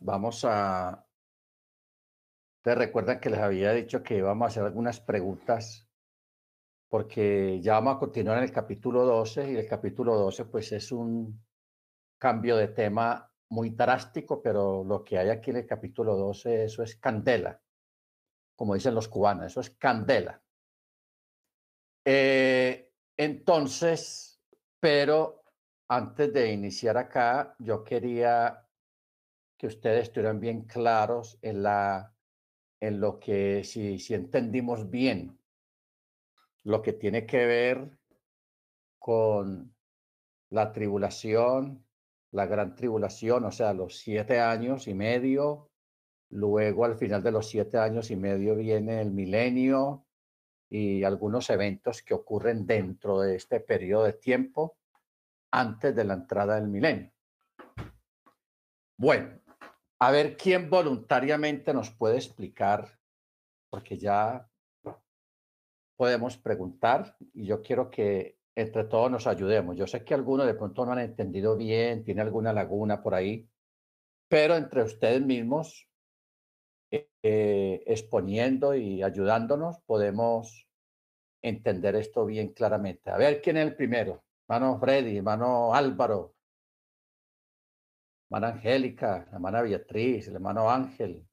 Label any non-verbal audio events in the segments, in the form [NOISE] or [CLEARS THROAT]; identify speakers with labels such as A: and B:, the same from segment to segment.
A: vamos a... Te recuerdan que les había dicho que íbamos a hacer algunas preguntas porque ya vamos a continuar en el capítulo 12 y el capítulo 12 pues es un cambio de tema muy drástico, pero lo que hay aquí en el capítulo 12, eso es candela, como dicen los cubanos, eso es candela. Eh, entonces, pero antes de iniciar acá, yo quería ustedes estuvieran bien claros en, la, en lo que, si, si entendimos bien, lo que tiene que ver con la tribulación, la gran tribulación, o sea, los siete años y medio, luego al final de los siete años y medio viene el milenio y algunos eventos que ocurren dentro de este periodo de tiempo antes de la entrada del milenio. Bueno, a ver quién voluntariamente nos puede explicar, porque ya podemos preguntar y yo quiero que entre todos nos ayudemos. Yo sé que algunos de pronto no han entendido bien, tiene alguna laguna por ahí, pero entre ustedes mismos, eh, exponiendo y ayudándonos, podemos entender esto bien claramente. A ver quién es el primero. Hermano Freddy, hermano Álvaro, hermana Angélica, la hermana Beatriz, el hermano Ángel.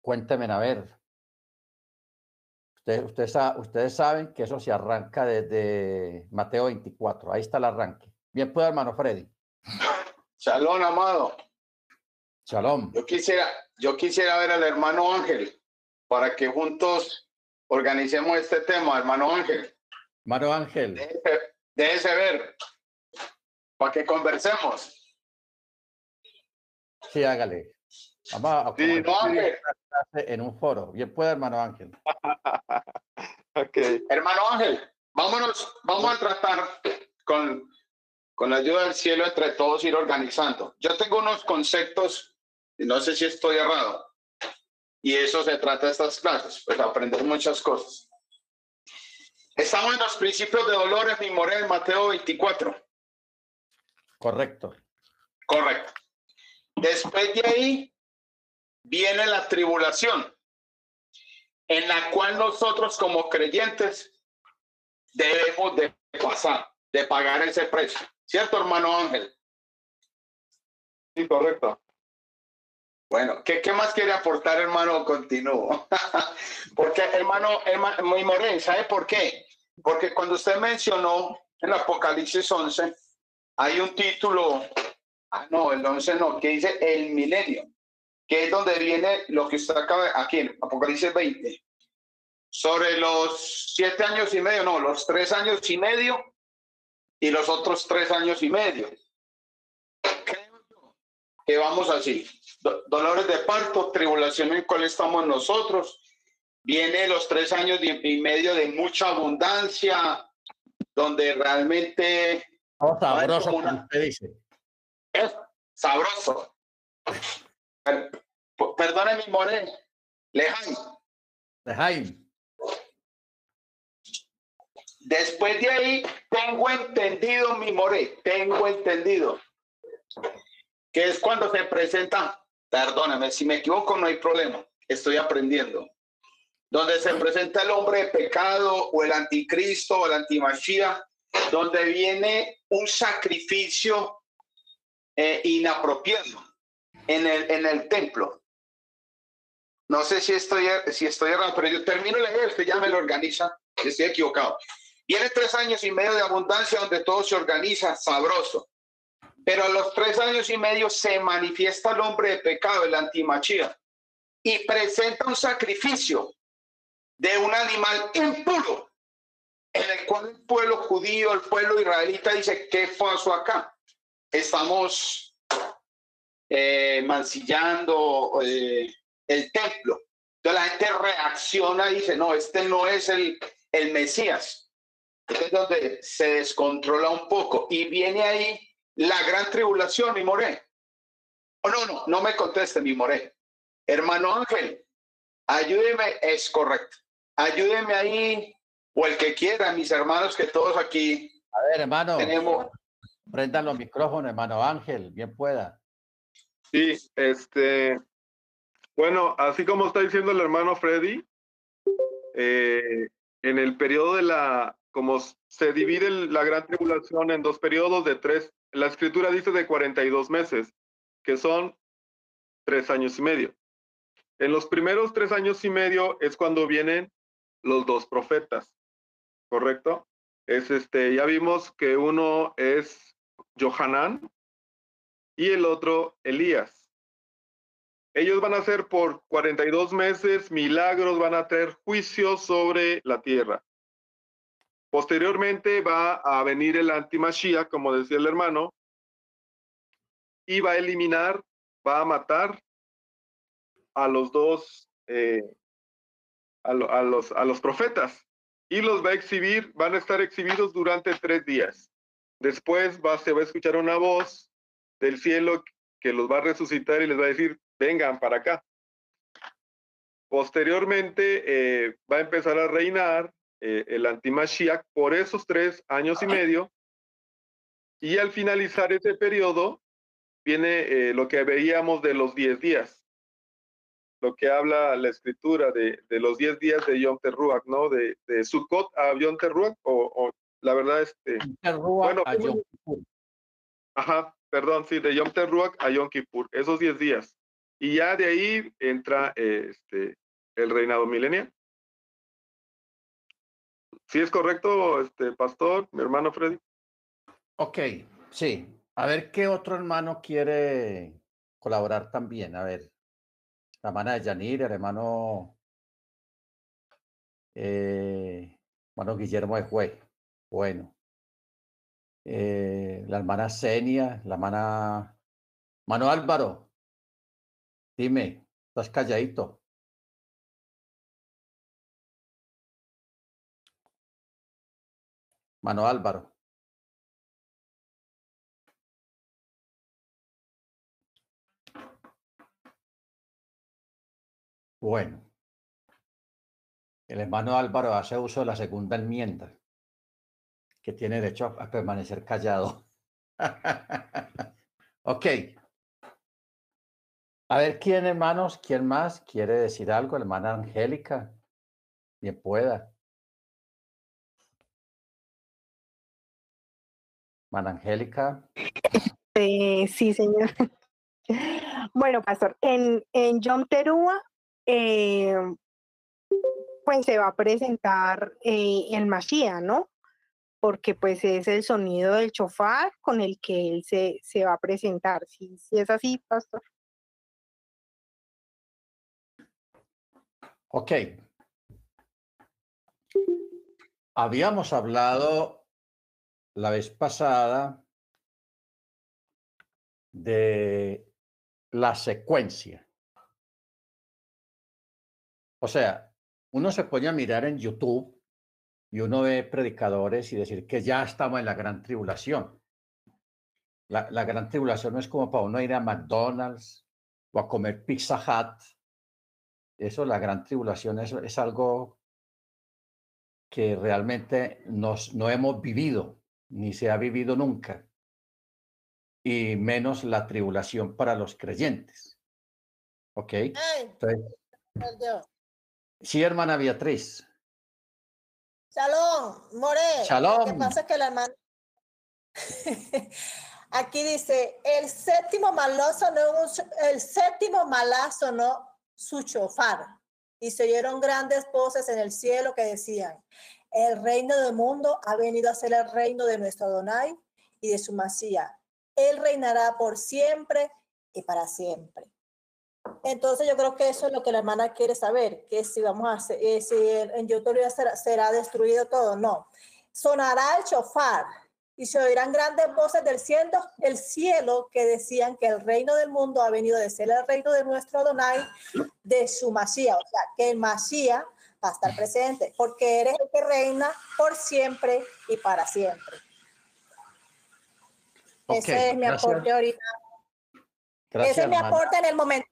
A: Cuéntenme a ver. Ustedes, ustedes saben que eso se arranca desde Mateo 24. Ahí está el arranque. Bien, pues, hermano Freddy.
B: Shalom, amado.
A: Shalom.
B: Yo quisiera, yo quisiera ver al hermano Ángel para que juntos organicemos este tema, hermano Ángel.
A: Hermano Ángel.
B: Déjese ver para que conversemos.
A: Sí, hágale. Vamos a,
B: sí, no, Ángel.
A: en un foro. Bien puede, hermano Ángel. [LAUGHS]
B: okay. Hermano Ángel, vámonos, vamos a tratar con, con la ayuda del cielo entre todos ir organizando. Yo tengo unos conceptos, y no sé si estoy errado, y eso se trata de estas clases, pues aprender muchas cosas. Estamos en los principios de dolores mi Morel, Mateo 24.
A: Correcto.
B: Correcto. Después de ahí viene la tribulación, en la cual nosotros como creyentes debemos de pasar, de pagar ese precio. ¿Cierto, hermano Ángel?
C: Sí, correcto.
B: Bueno, ¿qué, qué más quiere aportar, hermano? Continúo. [LAUGHS] Porque, hermano, hermano, muy moreno, ¿sabe por qué? Porque cuando usted mencionó en Apocalipsis 11, hay un título Ah, no, el 11 no, que dice el milenio, que es donde viene lo que está acá, aquí en Apocalipsis 20. Sobre los siete años y medio, no, los tres años y medio y los otros tres años y medio. Creo que vamos así. dolores de parto, tribulación en cual estamos nosotros. Viene los tres años y medio de mucha abundancia, donde realmente...
A: Vamos sabroso, dice
B: es sabroso. Perdone mi more, Lejaim.
A: Lejaim.
B: Después de ahí, tengo entendido mi more, tengo entendido. Que es cuando se presenta, perdóname, si me equivoco no hay problema, estoy aprendiendo. Donde se presenta el hombre de pecado o el anticristo o el antimachía, donde viene un sacrificio eh, inapropiado en el, en el templo. No sé si estoy, si estoy errado, pero yo termino leer, usted ya me lo organiza, estoy equivocado. Viene tres años y medio de abundancia donde todo se organiza sabroso. Pero a los tres años y medio se manifiesta el hombre de pecado, el antimachía, y presenta un sacrificio de un animal impuro, en el cual el pueblo judío, el pueblo israelita dice, ¿qué pasó acá? Estamos eh, mancillando eh, el templo. Entonces la gente reacciona y dice, no, este no es el, el Mesías. Entonces es donde se descontrola un poco y viene ahí la gran tribulación, mi moré. Oh, no, no, no me conteste, mi moré. Hermano Ángel, ayúdeme, es correcto. Ayúdeme ahí, o el que quiera, mis hermanos, que todos aquí.
A: A ver, hermano. Tenemos, Prendan los micrófonos, hermano Ángel, bien pueda.
C: Sí, este, bueno, así como está diciendo el hermano Freddy, eh, en el periodo de la, como se divide la gran tribulación en dos periodos de tres, la escritura dice de 42 meses, que son tres años y medio. En los primeros tres años y medio es cuando vienen los dos profetas, ¿correcto? Es este, ya vimos que uno es Johanán y el otro Elías. Ellos van a hacer por 42 meses milagros, van a tener juicios sobre la tierra. Posteriormente va a venir el antimachía, como decía el hermano, y va a eliminar, va a matar a los dos, eh, a, los, a los profetas y los va a exhibir, van a estar exhibidos durante tres días. Después va, a escuchar una voz del cielo que los va a resucitar y les va a decir, vengan para acá. Posteriormente eh, va a empezar a reinar eh, el antimashiach por esos tres años y medio. Y al finalizar ese periodo viene eh, lo que veíamos de los diez días lo que habla la escritura de, los 10 días de Yom Teruach, ¿no? De, de Sukkot a Yom Teruach, o, la verdad, este... bueno, a Yom Kippur. Ajá, perdón, sí, de Yom Teruach a Yom Kippur, esos 10 días. Y ya de ahí entra este, el reinado milenial. ¿Sí es correcto, este pastor, mi hermano Freddy?
A: Ok, sí. A ver qué otro hermano quiere colaborar también. A ver la hermana de Yanir, el hermano, eh, hermano Guillermo de Juez. Bueno. Eh, la hermana Senia, la hermana Mano Álvaro. Dime, estás calladito. Mano Álvaro. Bueno, el hermano Álvaro hace uso de la segunda enmienda, que tiene derecho a permanecer callado. [LAUGHS] ok. A ver, ¿quién, hermanos? ¿Quién más quiere decir algo? Hermana Angélica. Bien pueda. Hermana Angélica.
D: Eh, sí, señor. [LAUGHS] Bueno, pastor, en, en Yom Terúa eh, pues se va a presentar eh, el Mashiach, ¿no? Porque pues es el sonido del chofar con el que él se, se va a presentar. Si, si es así, pastor.
A: Ok. Habíamos hablado la vez pasada de la secuencia. O sea, uno se pone mirar en YouTube y uno ve predicadores y decir que ya estamos en la gran tribulación. La, la gran tribulación no es como para uno ir a McDonald's o a comer Pizza Hut. Eso, la gran tribulación, eso es algo que realmente nos, no hemos vivido, ni se ha vivido nunca, y menos la tribulación para los creyentes. ¿Ok? Entonces, Sí, hermana Beatriz.
E: Shalom, More.
A: Shalom.
E: Lo que pasa es que la hermana. [LAUGHS] Aquí dice: el séptimo malazo no, el séptimo malazo no su chofar. Y se oyeron grandes voces en el cielo que decían: El reino del mundo ha venido a ser el reino de nuestro Adonai y de su Masía. Él reinará por siempre y para siempre. Entonces yo creo que eso es lo que la hermana quiere saber, que si vamos a hacer, eh, si en YouTube será, será destruido todo, no. Sonará el chofar y se oirán grandes voces del cielo, el cielo que decían que el reino del mundo ha venido de ser el reino de nuestro Adonai, de su Masía, o sea, que el Masía va a estar presente, porque eres el que reina por siempre y para siempre. Ese es mi aporte ahorita. Ese es mi aporte en el momento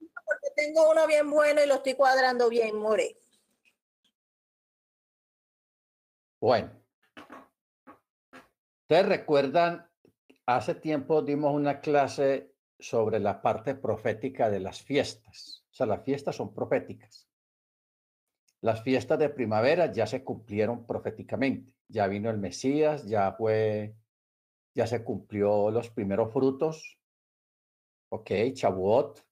E: tengo uno bien bueno y lo estoy cuadrando bien, More.
A: Bueno. Ustedes recuerdan, hace tiempo dimos una clase sobre la parte profética de las fiestas. O sea, las fiestas son proféticas. Las fiestas de primavera ya se cumplieron proféticamente. Ya vino el Mesías, ya fue, ya se cumplió los primeros frutos. Ok, Chabuot.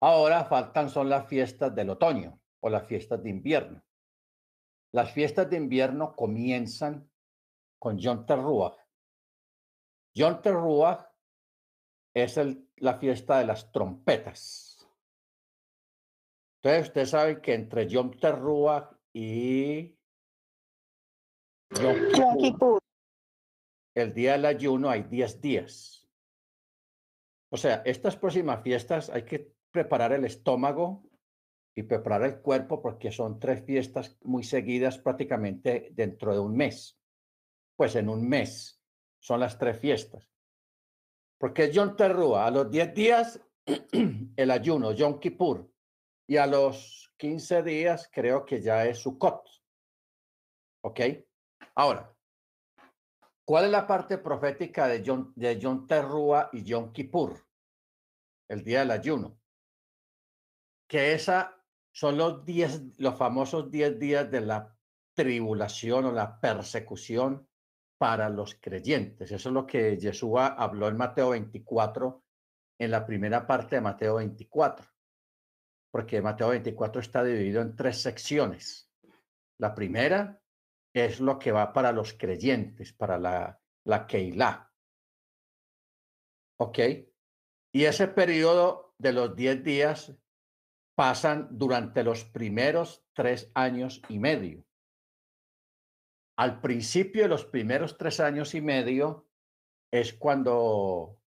A: Ahora faltan son las fiestas del otoño o las fiestas de invierno. Las fiestas de invierno comienzan con Yom Teruah. Yom Teruah es el, la fiesta de las trompetas. Entonces, usted sabe que entre Yom Teruah y
D: Yom Kippur,
A: el día del ayuno, hay 10 días. O sea, estas próximas fiestas hay que preparar el estómago y preparar el cuerpo porque son tres fiestas muy seguidas prácticamente dentro de un mes. Pues en un mes son las tres fiestas. Porque Yom Teruah, a los 10 días [CLEARS THROAT] el ayuno, Yom Kippur, y a los 15 días creo que ya es Sukkot. ¿Ok? Ahora, ¿cuál es la parte profética de Yom, de Teruah y Yom Kippur? El día del ayuno. Que esa son los, diez, los famosos 10 días de la tribulación o la persecución para los creyentes. Eso es lo que Yeshua habló en Mateo 24, en la primera parte de Mateo 24, porque Mateo 24 está dividido en tres secciones. La primera es lo que va para los creyentes, para la, la Keilah. ¿Ok? Y ese periodo de los 10 días pasan durante los primeros tres años y medio. Al principio de los primeros tres años y medio es cuando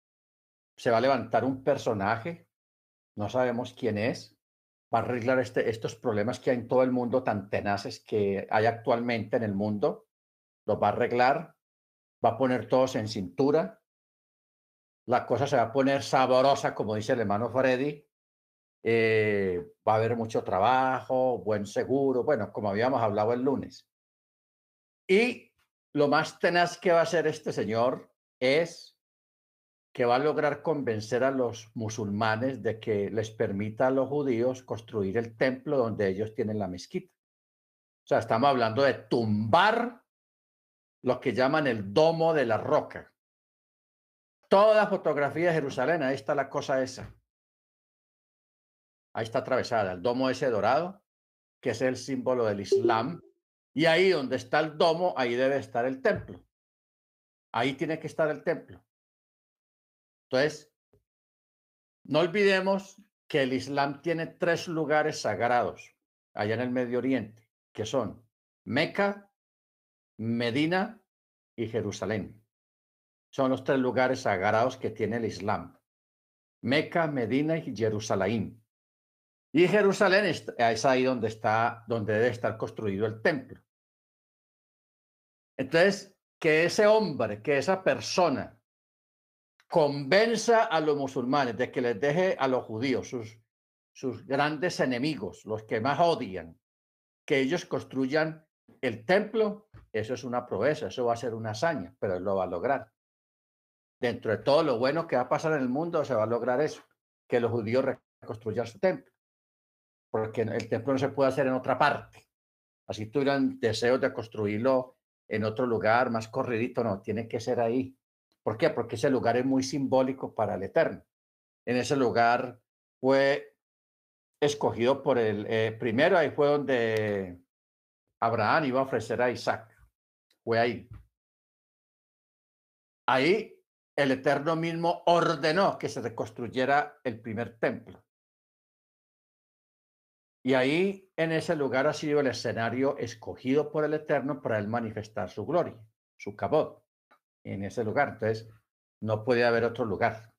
A: se va a levantar un personaje, no sabemos quién es, va a arreglar este, estos problemas que hay en todo el mundo tan tenaces que hay actualmente en el mundo, los va a arreglar, va a poner todos en cintura, la cosa se va a poner saborosa, como dice el hermano Freddy, eh, va a haber mucho trabajo, buen seguro, bueno, como habíamos hablado el lunes. Y lo más tenaz que va a hacer este señor es que va a lograr convencer a los musulmanes de que les permita a los judíos construir el templo donde ellos tienen la mezquita. O sea, estamos hablando de tumbar lo que llaman el domo de la roca. Toda fotografía de Jerusalén, ahí está la cosa esa. Ahí está atravesada, el domo ese dorado, que es el símbolo del Islam, y ahí donde está el domo, ahí debe estar el templo. Ahí tiene que estar el templo. Entonces, no olvidemos que el Islam tiene tres lugares sagrados allá en el Medio Oriente, que son Meca, Medina y Jerusalén. Son los tres lugares sagrados que tiene el Islam. Meca, Medina y Jerusalén. Y Jerusalén es, ahí donde está, donde debe estar construido el templo. Entonces, que ese hombre, que esa persona convenza a los musulmanes de que les deje a los judíos, sus, sus grandes enemigos, los que más odian, que ellos construyan el templo, eso es una proeza, eso va a ser una hazaña, pero él lo va a lograr. Dentro de todo lo bueno que va a pasar en el mundo, se va a lograr eso, que los judíos reconstruyan su templo porque el templo no se puede hacer en otra parte. Así tuvieran deseos de construirlo en otro lugar más corridito, no, tiene que ser ahí. ¿Por qué? Porque ese lugar es muy simbólico para el Eterno. En ese lugar fue escogido por el, eh, primero ahí fue donde Abraham iba a ofrecer a Isaac. Fue ahí. Ahí el Eterno mismo ordenó que se reconstruyera el primer templo. Y ahí, en ese lugar, ha sido el escenario escogido por el Eterno para él manifestar su gloria, su cabot, en ese lugar. Entonces, no puede haber otro lugar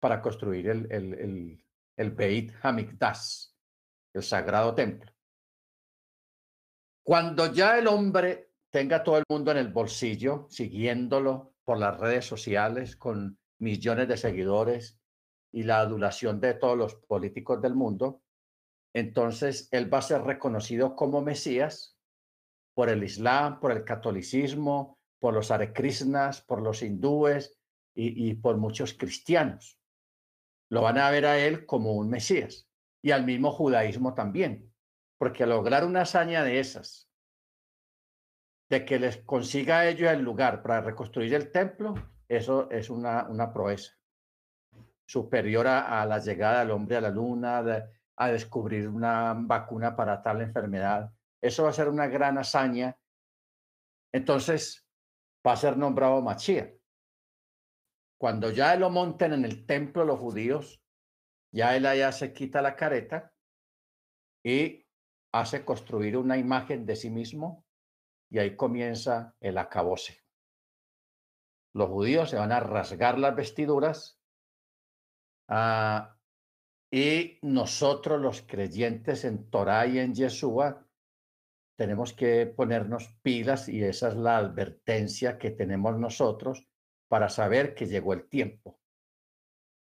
A: para construir el, el, el, el Beit Hamikdash, el sagrado templo. Cuando ya el hombre tenga todo el mundo en el bolsillo, siguiéndolo por las redes sociales con millones de seguidores y la adulación de todos los políticos del mundo, entonces él va a ser reconocido como Mesías por el Islam, por el catolicismo, por los Hare Krishnas, por los hindúes y, por muchos cristianos. lo van a ver a él como un Mesías y al mismo judaísmo también, porque lograr una hazaña de esas, de que les consiga a ellos el lugar para reconstruir el templo, eso es una, una proeza superior a, la llegada del hombre a la luna, a descubrir una vacuna para tal enfermedad. Eso va a ser una gran hazaña. Entonces, va a ser nombrado Machía. Cuando ya lo monten en el templo los judíos, ya él allá se quita la careta y hace construir una imagen de sí mismo y ahí comienza el acabose. Los judíos se van a rasgar las vestiduras ah, y nosotros los creyentes en Torah y en Yeshua tenemos que ponernos pilas y esa es la advertencia que tenemos nosotros para saber que llegó el tiempo.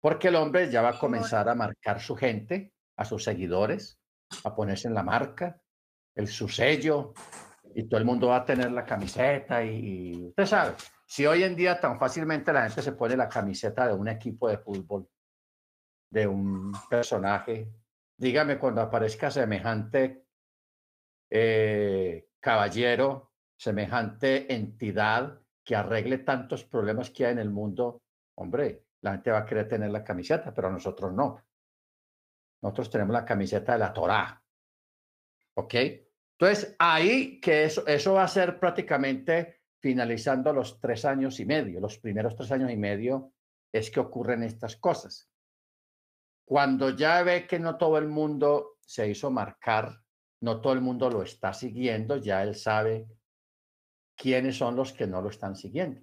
A: Porque el hombre ya va a comenzar a marcar su gente, a sus seguidores, a ponerse en la marca, el su sello, y todo el mundo va a tener la camiseta y, usted sabe, si hoy en día tan fácilmente la gente se pone la camiseta de un equipo de fútbol, de un personaje, dígame cuando aparezca semejante eh, caballero, semejante entidad que arregle tantos problemas que hay en el mundo, hombre, la gente va a querer tener la camiseta, pero nosotros no. Nosotros tenemos la camiseta de la Torá. ¿Ok? Entonces, ahí que eso, eso va a ser prácticamente finalizando los tres años y medio. Los primeros tres años y medio es que ocurren estas cosas. Cuando ya ve que no todo el mundo se hizo marcar, no todo el mundo lo está siguiendo, ya él sabe quiénes son los que no lo están siguiendo.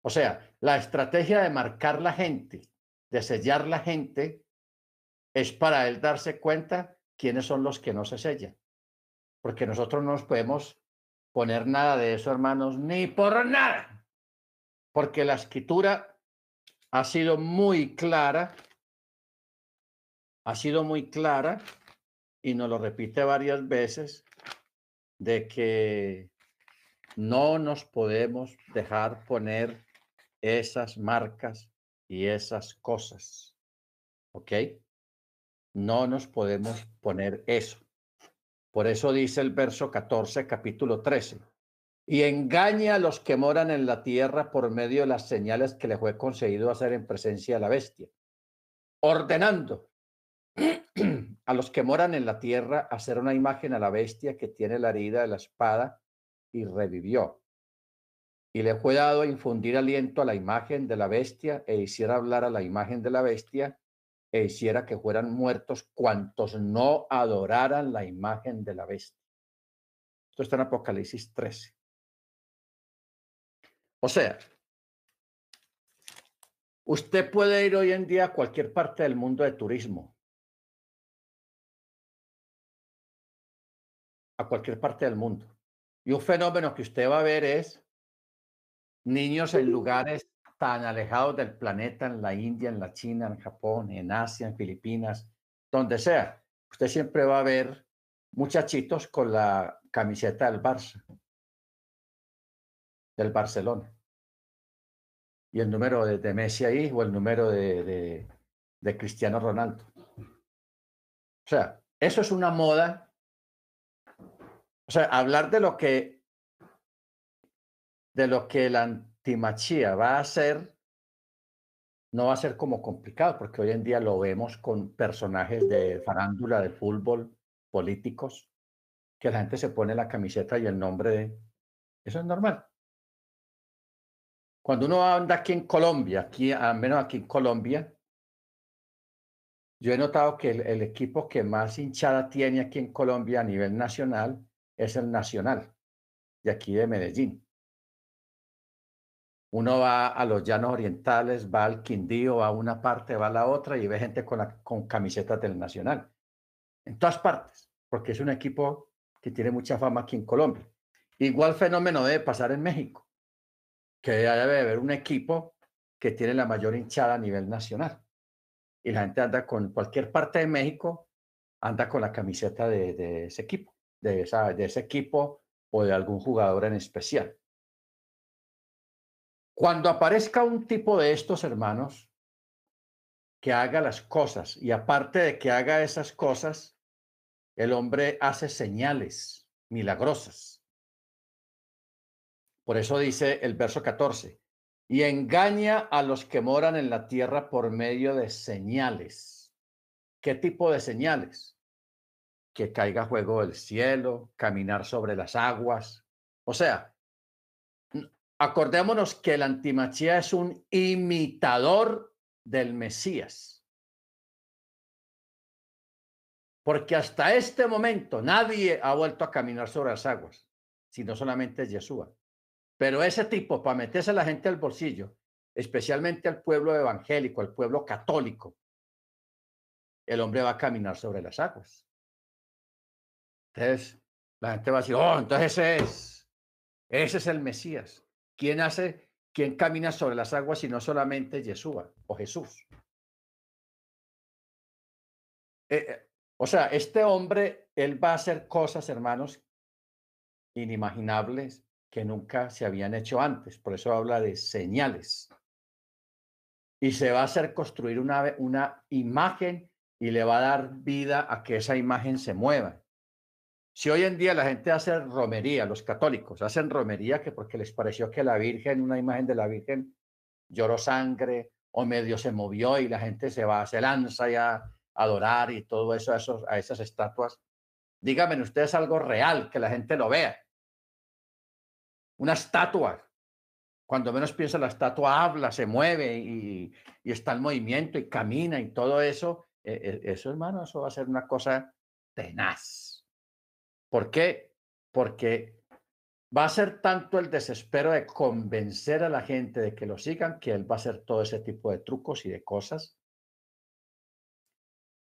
A: O sea, la estrategia de marcar la gente, de sellar la gente, es para él darse cuenta quiénes son los que no se sellan. Porque nosotros no nos podemos poner nada de eso, hermanos, ni por nada. Porque la escritura ha sido muy clara, ha sido muy clara y nos lo repite varias veces, de que no nos podemos dejar poner esas marcas y esas cosas. ¿Ok? No nos podemos poner eso. Por eso dice el verso 14, capítulo 13. Y engaña a los que moran en la tierra por medio de las señales que le fue concedido hacer en presencia de la bestia, ordenando [CLEARS THROAT] a los que moran en la tierra hacer una imagen a la bestia que tiene la herida de la espada y revivió y le fue dado infundir aliento a la imagen de la bestia e hiciera hablar a la imagen de la bestia e hiciera que fueran muertos cuantos no adoraran la imagen de la bestia. Esto está en Apocalipsis 13. O sea, usted puede ir hoy en día a cualquier parte del mundo de turismo, a cualquier parte del mundo. Y un fenómeno que usted va a ver es niños en lugares tan alejados del planeta, en la India, en la China, en Japón, en Asia, en Filipinas, donde sea. Usted siempre va a ver muchachitos con la camiseta del Barça, del Barcelona. Y el número de, Messi ahí o el número de, de Cristiano Ronaldo. O sea, eso es una moda. O sea, hablar de lo que de lo que la antimachía va a hacer, no va a ser como complicado, porque hoy en día lo vemos con personajes de farándula, de fútbol, políticos, que la gente se pone la camiseta y el nombre de... Eso es normal. Cuando uno anda aquí en Colombia, aquí, al menos aquí en Colombia, yo he notado que el, el, equipo que más hinchada tiene aquí en Colombia a nivel nacional es el Nacional, de aquí de Medellín. Uno va a los llanos orientales, va al Quindío, va a una parte, va a la otra y ve gente con, con camisetas del Nacional. En todas partes, porque es un equipo que tiene mucha fama aquí en Colombia. Igual fenómeno debe pasar en México, que debe haber un equipo que tiene la mayor hinchada a nivel nacional. Y la gente anda con cualquier parte de México, anda con la camiseta de ese equipo, de, ese equipo o de algún jugador en especial. Cuando aparezca un tipo de estos hermanos, que haga las cosas. Y aparte de que haga esas cosas, el hombre hace señales milagrosas. Por eso dice el verso 14, y engaña a los que moran en la tierra por medio de señales. ¿Qué tipo de señales? Que caiga fuego del cielo, caminar sobre las aguas. O sea, acordémonos que el antimachía es un imitador del Mesías. Porque hasta este momento nadie ha vuelto a caminar sobre las aguas, sino solamente Yeshua. Pero ese tipo, para meterse a la gente al bolsillo, especialmente al pueblo evangélico, al pueblo católico, el hombre va a caminar sobre las aguas. Entonces, la gente va a decir, oh, entonces ese es, ese es el Mesías. ¿Quién hace, quién camina sobre las aguas y no solamente Yeshua o Jesús? Eh, eh, o sea, este hombre, él va a hacer cosas, hermanos, inimaginables que nunca se habían hecho antes. Por eso habla de señales. Y se va a hacer construir una, una imagen y le va a dar vida a que esa imagen se mueva. Si hoy en día la gente hace romería, los católicos hacen romería que porque les pareció que la Virgen, una imagen de la Virgen, lloró sangre o medio se movió y la gente se va, se lanza ya a adorar y todo eso a, a esas estatuas. Díganme ustedes algo real, que la gente lo vea. Una estatua, cuando menos piensa la estatua habla, se mueve y, y está en movimiento y camina y todo eso. E, e, eso, hermano, eso va a ser una cosa tenaz. ¿Por qué? Porque va a ser tanto el desespero de convencer a la gente de que lo sigan que él va a hacer todo ese tipo de trucos y de cosas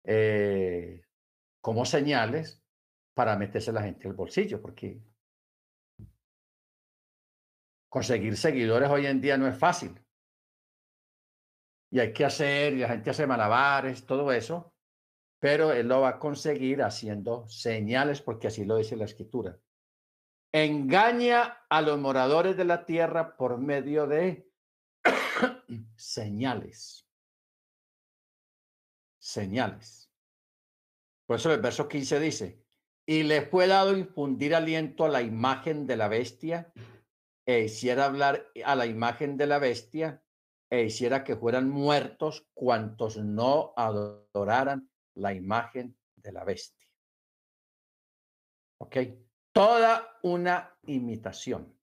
A: eh, como señales para meterse a la gente al bolsillo, porque conseguir seguidores hoy en día no es fácil. Y hay que hacer, y la gente hace malabares, todo eso, pero él lo va a conseguir haciendo señales, porque así lo dice la escritura. Engaña a los moradores de la tierra por medio de [COUGHS] señales. Señales. Por eso el verso 15 dice, y le fue dado infundir aliento a la imagen de la bestia, e hiciera hablar a la imagen de la bestia, e hiciera que fueran muertos cuantos no adoraran la imagen de la bestia. ¿Ok? Toda una imitación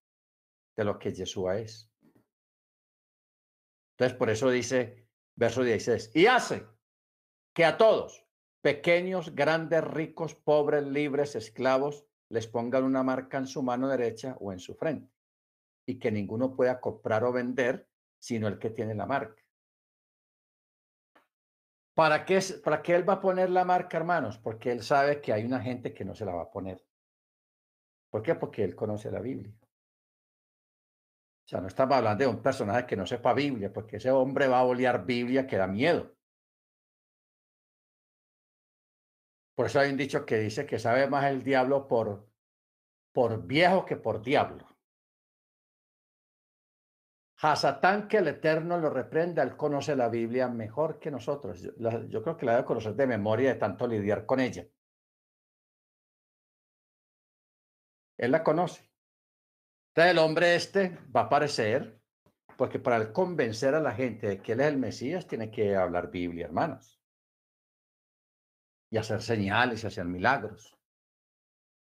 A: de lo que Yeshua es. Entonces, por eso dice, verso 16, y hace que a todos, pequeños, grandes, ricos, pobres, libres, esclavos, les pongan una marca en su mano derecha o en su frente, y que ninguno pueda comprar o vender, sino el que tiene la marca ¿Para qué, ¿Para qué él va a poner la marca, hermanos? Porque él sabe que hay una gente que no se la va a poner. ¿Por qué? Porque él conoce la Biblia. O sea, no estamos hablando de un personaje que no sepa Biblia, porque ese hombre va a olear Biblia que da miedo. Por eso hay un dicho que dice que sabe más el diablo por, por viejo que por diablo. Hasatán que el Eterno lo reprenda, él conoce la Biblia mejor que nosotros. Yo, creo que la debe conocer de memoria de tanto lidiar con ella. Él la conoce. Entonces el hombre este va a aparecer, porque para convencer a la gente de que él es el Mesías, tiene que hablar Biblia, hermanos. Y hacer señales y hacer milagros.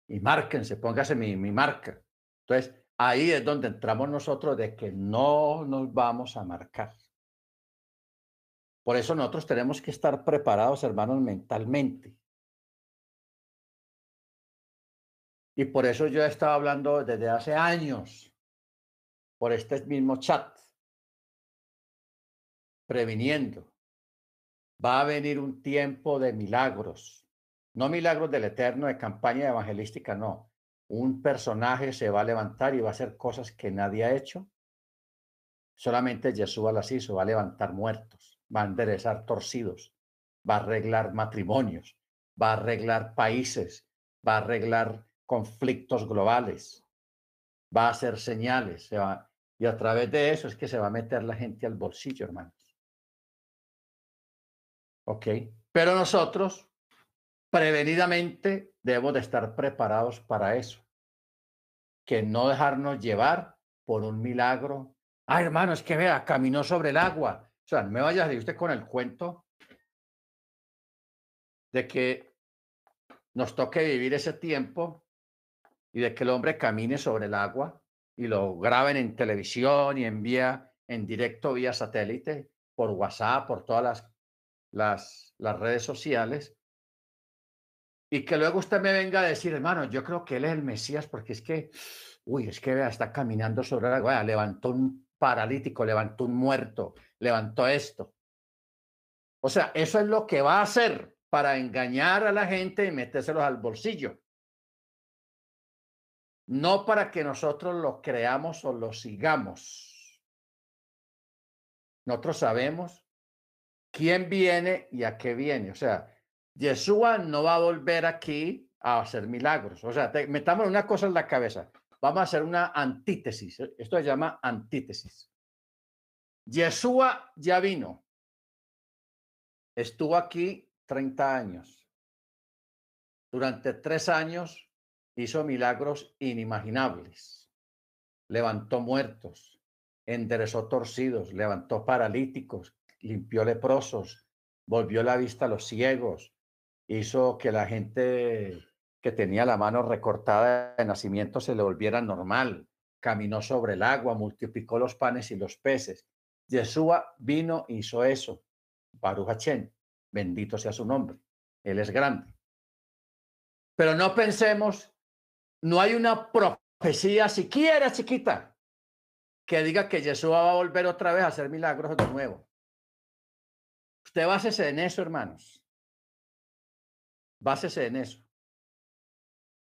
A: Y márquense, póngase mi, mi marca. Entonces, ahí es donde entramos nosotros de que no nos vamos a marcar. Por eso nosotros tenemos que estar preparados, hermanos, mentalmente. Y por eso yo he estado hablando desde hace años por este mismo chat, previniendo. Va a venir un tiempo de milagros, no milagros del Eterno de campaña evangelística, no, un personaje se va a levantar y va a hacer cosas que nadie ha hecho. Solamente Jesús las hizo, va a levantar muertos, va a enderezar torcidos, va a arreglar matrimonios, va a arreglar países, va a arreglar conflictos globales, va a hacer señales, y a través de eso es que se va a meter la gente al bolsillo, hermanos. ¿Ok? Pero nosotros prevenidamente debemos de estar preparados para eso. Que no dejarnos llevar por un milagro. Ah, hermano, es que vea, caminó sobre el agua. O sea, no me vayas decir usted con el cuento de que nos toque vivir ese tiempo y de que el hombre camine sobre el agua y lo graben en televisión y envía en directo vía satélite, por WhatsApp, por todas las, las redes sociales. Y que luego usted me venga a decir, hermano, yo creo que él es el Mesías porque es que, uy, es que vea, está caminando sobre agua, levantó un paralítico, levantó un muerto, levantó esto. O sea, eso es lo que va a hacer para engañar a la gente y metérselos al bolsillo no para que nosotros lo creamos o lo sigamos. Nosotros sabemos quién viene y a qué viene. O sea, Yeshua no va a volver aquí a hacer milagros. O sea, metamos una cosa en la cabeza. Vamos a hacer una antítesis. Esto se llama antítesis. Yeshua ya vino. Estuvo aquí 30 años. Durante tres años hizo milagros inimaginables. Levantó muertos, enderezó torcidos, levantó paralíticos, limpió leprosos, volvió la vista a los ciegos, hizo que la gente que tenía la mano recortada de nacimiento se le volviera normal, caminó sobre el agua, multiplicó los panes y los peces. Yeshua vino e hizo eso. Baruch bendito sea su nombre. Él es grande. Pero no pensemos no hay una profecía siquiera chiquita que diga que Jesús va a volver otra vez a hacer milagros de nuevo. Usted básese en eso, hermanos. Básese en eso.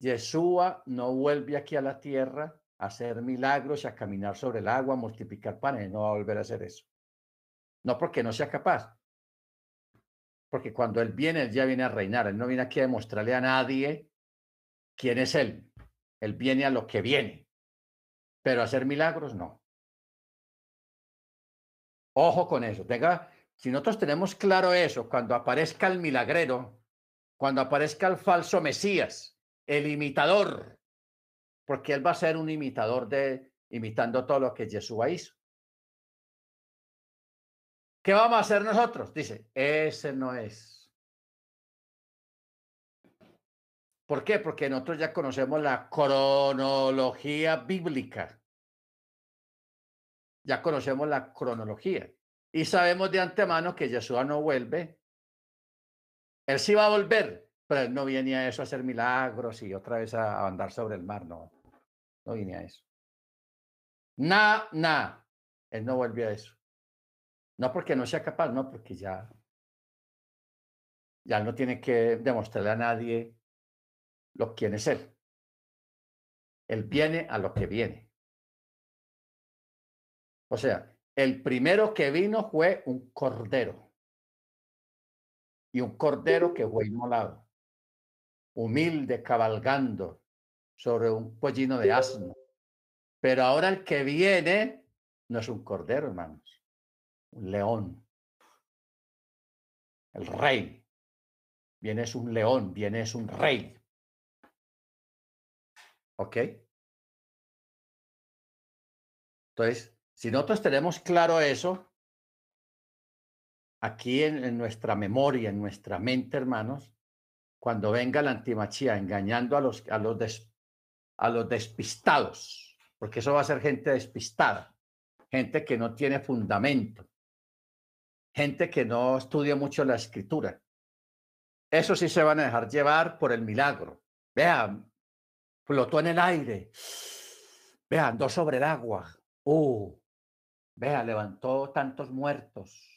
A: Yeshua no vuelve aquí a la tierra a hacer milagros y a caminar sobre el agua, a multiplicar panes. No va a volver a hacer eso. No porque no sea capaz. Porque cuando Él viene, Él ya viene a reinar. Él no viene aquí a demostrarle a nadie quién es Él. Él viene a lo que viene, pero hacer milagros no. Ojo con eso. Tenga, si nosotros tenemos claro eso, cuando aparezca el milagrero, cuando aparezca el falso Mesías, el imitador, porque él va a ser un imitador de imitando todo lo que Jesús hizo. ¿Qué vamos a hacer nosotros? Dice, ese no es. ¿Por qué? Porque nosotros ya conocemos la cronología bíblica. Ya conocemos la cronología. Y sabemos de antemano que Yeshua no vuelve. Él sí va a volver, pero él no viene a eso a hacer milagros y otra vez a, andar sobre el mar. No, no viene a eso. Nada, nada. Él no vuelve a eso. No porque no sea capaz, no, porque ya, ya no tiene que demostrarle a nadie lo quién es Él. Él viene a lo que viene. O sea, el primero que vino fue un cordero. Y un cordero que fue inmolado. Humilde, cabalgando sobre un pollino de asno. Pero ahora el que viene no es un cordero, hermanos. Un león. El rey. Viene es un león, viene es un rey. ¿Ok? Entonces, si nosotros tenemos claro eso, aquí en, nuestra memoria, en nuestra mente, hermanos, cuando venga la antimachía engañando a los, a los, a los despistados, porque eso va a ser gente despistada, gente que no tiene fundamento, gente que no estudia mucho la escritura. Eso sí se van a dejar llevar por el milagro. Vean, flotó en el aire. Vea, andó sobre el agua. Uh, vea, levantó tantos muertos.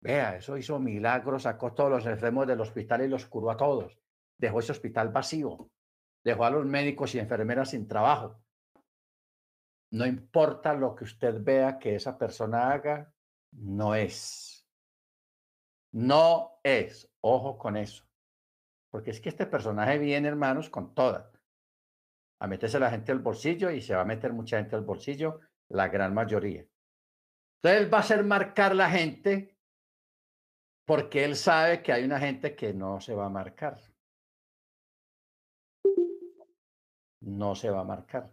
A: Vea, eso hizo milagros, sacó todos los enfermos del hospital y los curó a todos. Dejó ese hospital vacío. Dejó a los médicos y enfermeras sin trabajo. No importa lo que usted vea que esa persona haga, no es. No es. Ojo con eso. Porque es que este personaje viene, hermanos, con todas a meterse la gente al bolsillo y se va a meter mucha gente al bolsillo, la gran mayoría. Entonces va a hacer marcar la gente porque él sabe que hay una gente que no se va a marcar. No se va a marcar.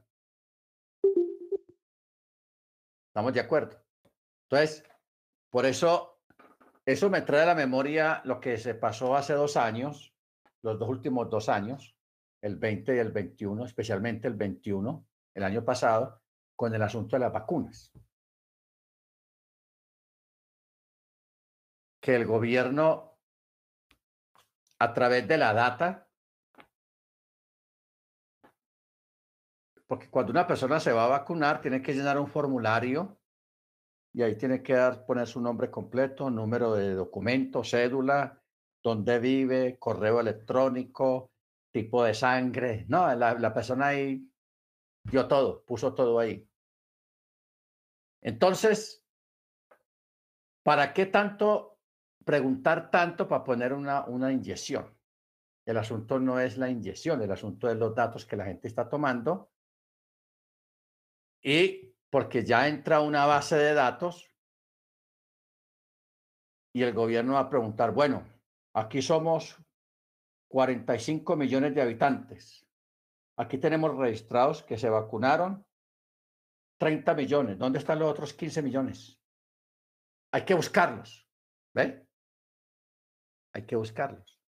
A: ¿Estamos de acuerdo? Entonces, por eso, eso me trae a la memoria lo que se pasó hace dos años, los dos últimos dos años, el 20 y el 21, especialmente el 21, el año pasado, con el asunto de las vacunas. Que el gobierno, a través de la data, porque cuando una persona se va a vacunar, tiene que llenar un formulario y ahí tiene que dar, poner su nombre completo, número de documento, cédula, dónde vive, correo electrónico, tipo de sangre. No, la, la persona ahí dio todo, puso todo ahí. Entonces, ¿para qué tanto preguntar tanto para poner una, una inyección? El asunto no es la inyección, el asunto es los datos que la gente está tomando y porque ya entra una base de datos y el gobierno va a preguntar, bueno, aquí somos 45 millones de habitantes. Aquí tenemos registrados que se vacunaron 30 millones. ¿Dónde están los otros 15 millones? Hay que buscarlos. ¿Ve? Hay que buscarlos.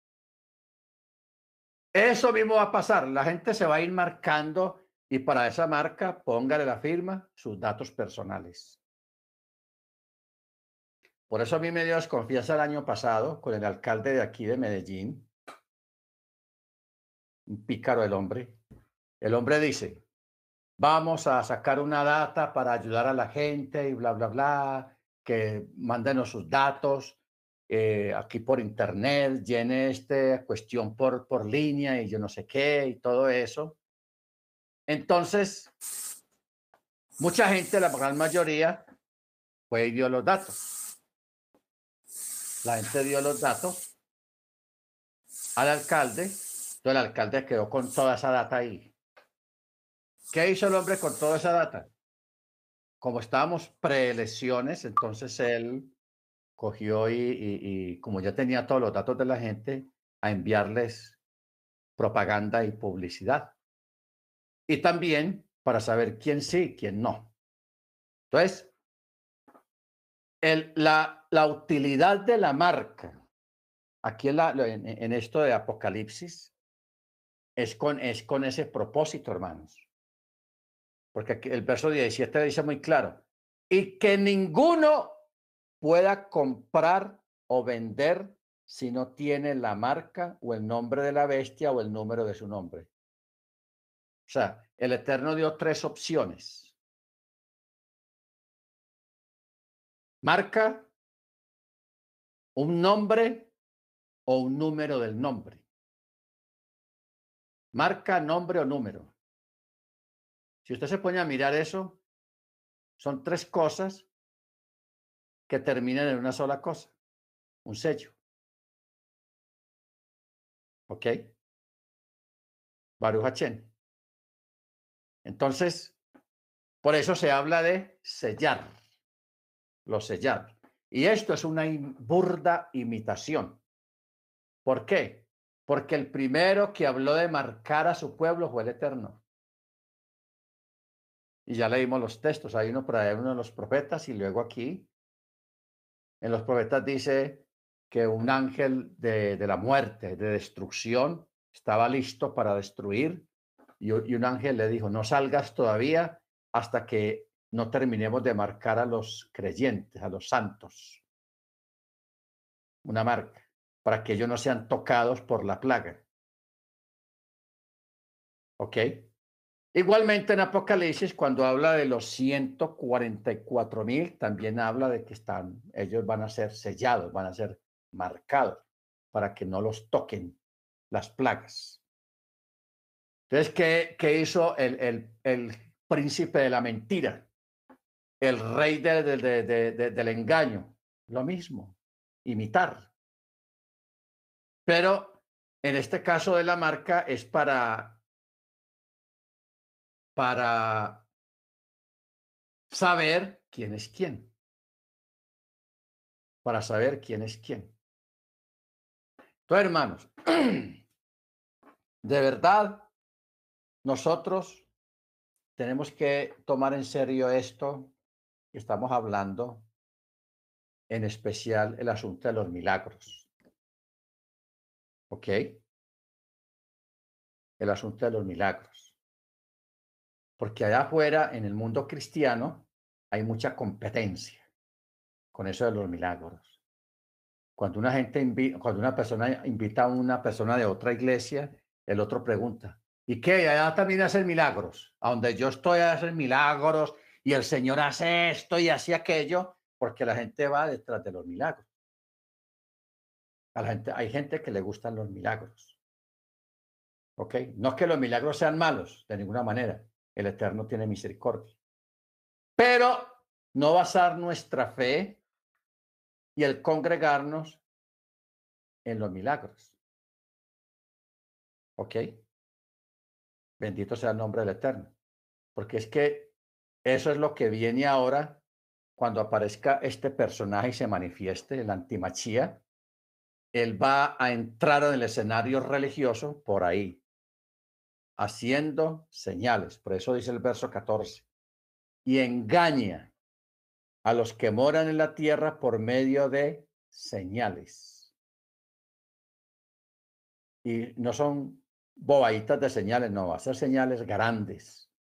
A: Eso mismo va a pasar. La gente se va a ir marcando y para esa marca póngale la firma, sus datos personales. Por eso a mí me dio desconfianza el año pasado con el alcalde de aquí de Medellín, un pícaro el hombre. El hombre dice, vamos a sacar una data para ayudar a la gente y bla, bla, bla, que mándenos sus datos eh, aquí por internet, llene esta cuestión por, por línea y yo no sé qué y todo eso. Entonces, mucha gente, la gran mayoría, fue y dio los datos. La gente dio los datos al alcalde, entonces el alcalde quedó con toda esa data ahí. ¿Qué hizo el hombre con toda esa data? Como estábamos preelecciones, entonces él cogió y, como ya tenía todos los datos de la gente, a enviarles propaganda y publicidad y también para saber quién sí quién no. Entonces, el, la, la, utilidad de la marca, aquí en, la, en, en, esto de Apocalipsis, es con, es con ese propósito, hermanos. Porque el verso 17 dice muy claro, y que ninguno pueda comprar o vender si no tiene la marca o el nombre de la bestia o el número de su nombre. O sea, el Eterno dio tres opciones. Marca, un nombre o un número del nombre. Marca, nombre o número. Si usted se pone a mirar eso, son tres cosas que terminan en una sola cosa, un sello. ¿Ok? Baruch Hachén. Entonces, por eso se habla de sellar, lo sellar. Y esto es una burda imitación. ¿Por qué? Porque el primero que habló de marcar a su pueblo fue el Eterno. Y ya leímos los textos, hay uno por ahí, uno de los profetas, y luego aquí, en los profetas dice que un ángel de, la muerte, de destrucción, estaba listo para destruir y, un ángel le dijo, no salgas todavía hasta que no terminemos de marcar a los creyentes, a los santos. Una marca, para que ellos no sean tocados por la plaga. ¿Ok? Igualmente en Apocalipsis, cuando habla de los 144 mil, también habla de que están, ellos van a ser sellados, van a ser marcados para que no los toquen las plagas. Entonces, ¿qué, qué hizo el, el, el, príncipe de la mentira? El rey de, de, de, del engaño. Lo mismo, imitar. Pero en este caso de la marca es para, para saber quién es quién. Para saber quién es quién. Entonces, hermanos, [CLEARS THROAT] de verdad, nosotros tenemos que tomar en serio esto que estamos hablando, en especial el asunto de los milagros. ¿Ok? El asunto de los milagros. Porque allá afuera, en el mundo cristiano, hay mucha competencia con eso de los milagros. Cuando una gente cuando una persona invita a una persona de otra iglesia, el otro pregunta, ¿y qué? Allá también hacen milagros. A donde yo estoy hacen milagros y el Señor hace esto y hace aquello, porque la gente va detrás de los milagros. Hay gente que le gustan los milagros. ¿Ok? No es que los milagros sean malos, de ninguna manera. El Eterno tiene misericordia. Pero no basar nuestra fe y el congregarnos en los milagros. ¿Ok? Bendito sea el nombre del Eterno. Porque es que eso es lo que viene ahora cuando aparezca este personaje y se manifieste, el antimachía. Él va a entrar en el escenario religioso por ahí, haciendo señales. Por eso dice el verso 14. Y engaña a los que moran en la tierra por medio de señales. Y no son bobaditas de señales, no, va a ser señales grandes.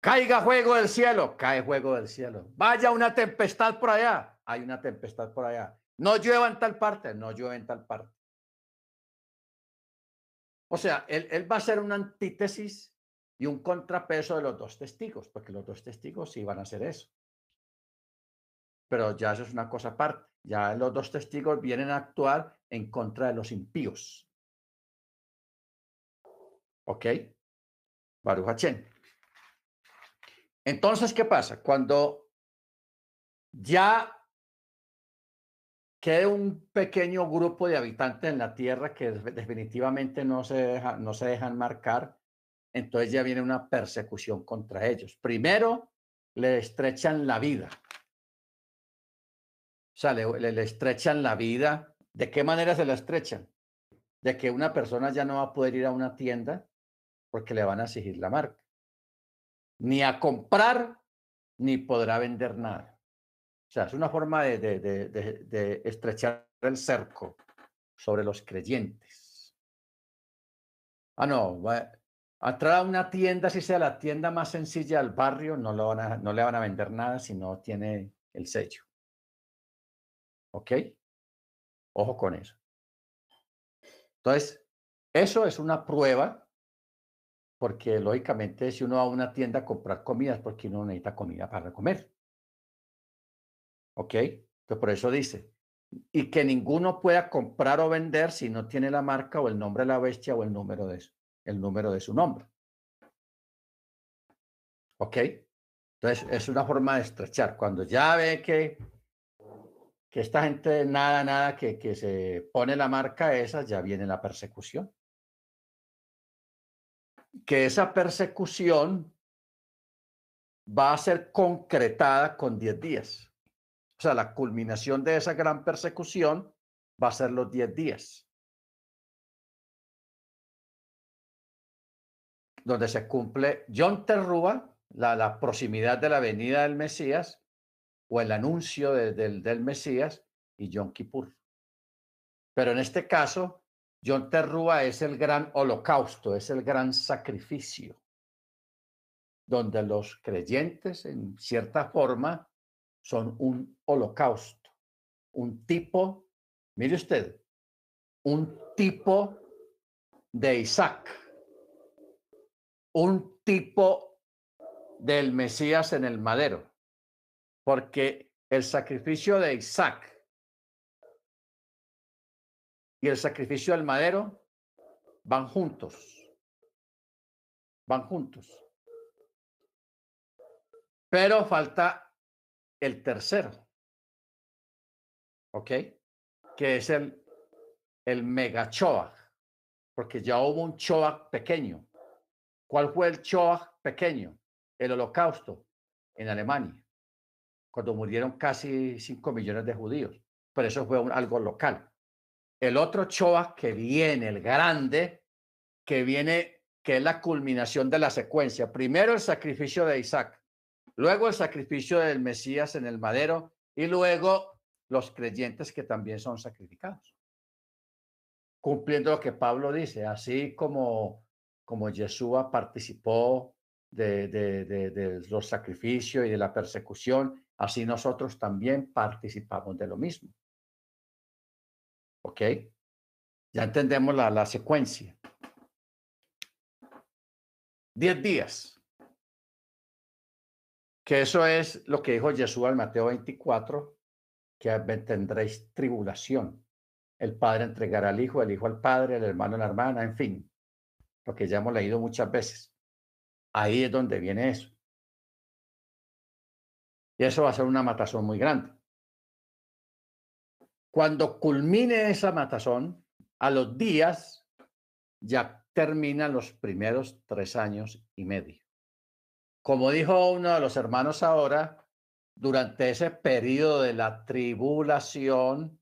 A: Caiga fuego del cielo, cae fuego del cielo. Vaya una tempestad por allá, hay una tempestad por allá. No llueva en tal parte, no llueve en tal parte. O sea, él, va a ser una antítesis y un contrapeso de los dos testigos, porque los dos testigos sí van a hacer eso. Pero ya eso es una cosa aparte. Ya los dos testigos vienen a actuar en contra de los impíos. ¿Ok? Baruch Entonces, ¿qué pasa? Cuando ya quede un pequeño grupo de habitantes en la tierra que definitivamente no se, no se dejan marcar, entonces ya viene una persecución contra ellos. Primero, le estrechan la vida. O sea, le, estrechan la vida. ¿De qué manera se la estrechan? De que una persona ya no va a poder ir a una tienda porque le van a exigir la marca. Ni a comprar, ni podrá vender nada. O sea, es una forma de, de estrechar el cerco sobre los creyentes. Ah, no, Entrar a una tienda, si sea la tienda más sencilla del barrio, no, lo van a, no le van a vender nada si no tiene el sello. ¿Ok? Ojo con eso. Entonces, eso es una prueba, porque lógicamente si uno va a una tienda a comprar comida es porque uno necesita comida para comer. ¿Ok? Entonces, por eso dice, y que ninguno pueda comprar o vender si no tiene la marca o el nombre de la bestia o el número de eso el número de su nombre. ¿Ok? Entonces, es una forma de estrechar. Cuando ya ve que, que esta gente, nada, nada, que, que se pone la marca esa, ya viene la persecución. Que esa persecución va a ser concretada con 10 días. O sea, la culminación de esa gran persecución va a ser los 10 días. donde se cumple John Terrúa, la, proximidad de la venida del Mesías o el anuncio del Mesías y John Kippur. Pero en este caso, John Terrúa es el gran holocausto, es el gran sacrificio, donde los creyentes, en cierta forma, son un holocausto, un tipo, mire usted, un tipo de Isaac un tipo del Mesías en el madero, porque el sacrificio de Isaac y el sacrificio del madero van juntos, van juntos. Pero falta el tercero, ¿ok? Que es el, el megachoa, porque ya hubo un choa pequeño. ¿Cuál fue el Shoah pequeño? El holocausto en Alemania, cuando murieron casi 5 millones de judíos. pero eso fue algo local. El otro Choa que viene, el grande, que viene, que es la culminación de la secuencia. Primero el sacrificio de Isaac, luego el sacrificio del Mesías en el madero y luego los creyentes que también son sacrificados. Cumpliendo lo que Pablo dice, así como, como Yeshua participó de, de los sacrificios y de la persecución, así nosotros también participamos de lo mismo. ¿Ok? Ya entendemos la, la secuencia. Diez días. Que eso es lo que dijo Jesús al Mateo 24, que tendréis tribulación. El padre entregará al hijo, el hijo al padre, el hermano a la hermana, en fin, lo que ya hemos leído muchas veces. Ahí es donde viene eso. Y eso va a ser una matazón muy grande. Cuando culmine esa matazón, a los días ya terminan los primeros tres años y medio. Como dijo uno de los hermanos ahora, durante ese periodo de la tribulación,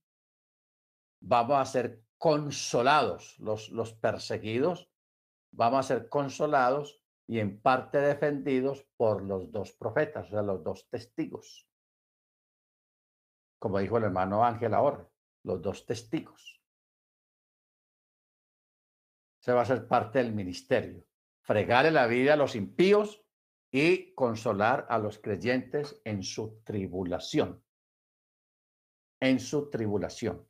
A: vamos a ser consolados, los, los perseguidos, vamos a ser consolados y en parte defendidos por los dos profetas, o sea, los dos testigos como dijo el hermano Ángel ahora, los dos testigos. Se va a ser parte del ministerio. Fregarle la vida a los impíos y consolar a los creyentes en su tribulación. En su tribulación.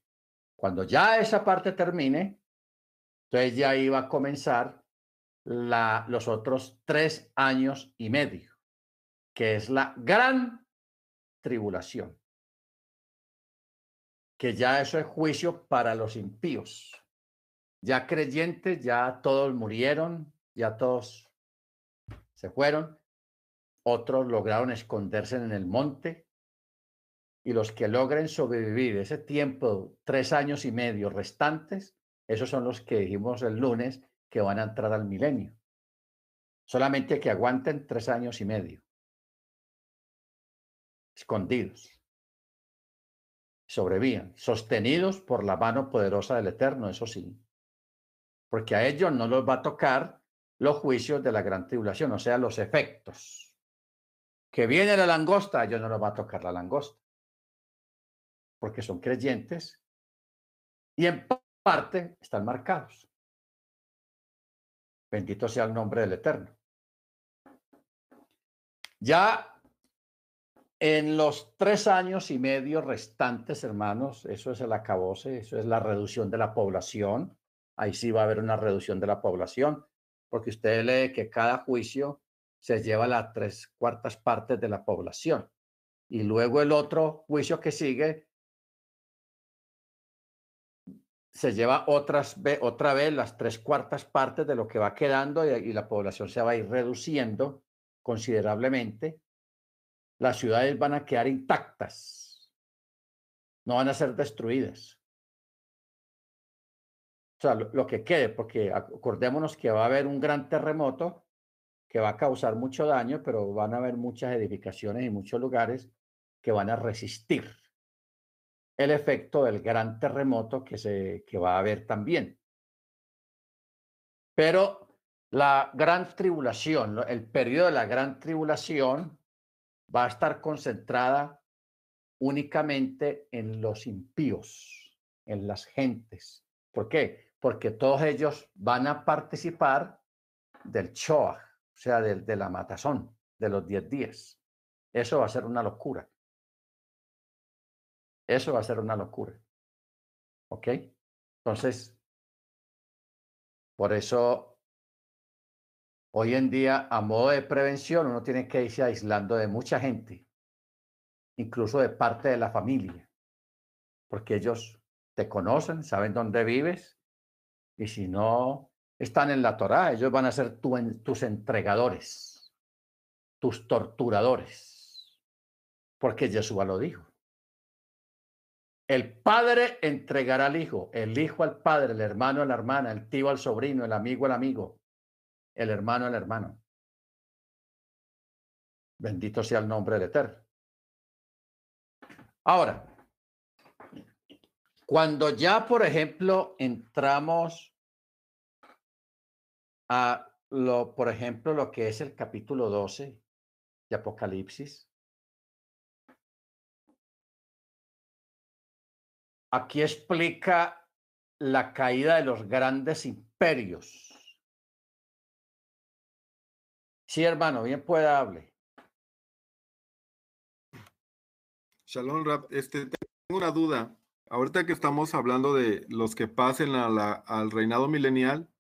A: Cuando ya esa parte termine, entonces ya iba a comenzar la, los otros tres años y medio, que es la gran tribulación que ya eso es juicio para los impíos. Ya creyentes, ya todos murieron, ya todos se fueron, otros lograron esconderse en el monte y los que logren sobrevivir ese tiempo, tres años y medio restantes, esos son los que dijimos el lunes que van a entrar al milenio. Solamente que aguanten tres años y medio, escondidos sobrevían, sostenidos por la mano poderosa del Eterno, eso sí. Porque a ellos no los va a tocar los juicios de la gran tribulación, o sea, los efectos. Que viene la langosta, ellos no los va a tocar la langosta. Porque son creyentes y en parte están marcados. Bendito sea el nombre del Eterno. Ya en los tres años y medio restantes, hermanos, eso es el acabose, eso es la reducción de la población. Ahí sí va a haber una reducción de la población, porque usted lee que cada juicio se lleva las tres cuartas partes de la población. Y luego el otro juicio que sigue se lleva otras, otra vez las tres cuartas partes de lo que va quedando y la población se va a ir reduciendo considerablemente las ciudades van a quedar intactas, no van a ser destruidas. O sea, lo, que quede, porque acordémonos que va a haber un gran terremoto que va a causar mucho daño, pero van a haber muchas edificaciones y muchos lugares que van a resistir el efecto del gran terremoto que, se, que va a haber también. Pero la gran tribulación, el periodo de la gran tribulación va a estar concentrada únicamente en los impíos, en las gentes. ¿Por qué? Porque todos ellos van a participar del Shoah, o sea, de, la matazón, de los 10 días. Eso va a ser una locura. Eso va a ser una locura. ¿Ok? Entonces, por eso Hoy en día, a modo de prevención, uno tiene que irse aislando de mucha gente, incluso de parte de la familia, porque ellos te conocen, saben dónde vives, y si no están en la Torá, ellos van a ser tus entregadores, tus torturadores, porque Jesús lo dijo. El padre entregará al hijo, el hijo al padre, el hermano a la hermana, el tío al sobrino, el amigo al amigo, el hermano al hermano. Bendito sea el nombre del Eterno. Ahora, Cuando ya, por ejemplo, entramos a lo, por ejemplo, lo que es el capítulo 12 de Apocalipsis, aquí explica la caída de los grandes imperios. Sí, hermano, bien pueda hable.
C: Shalom, Rap. Este, tengo una duda. Ahorita que estamos hablando de los que pasen a la, al reinado milenial,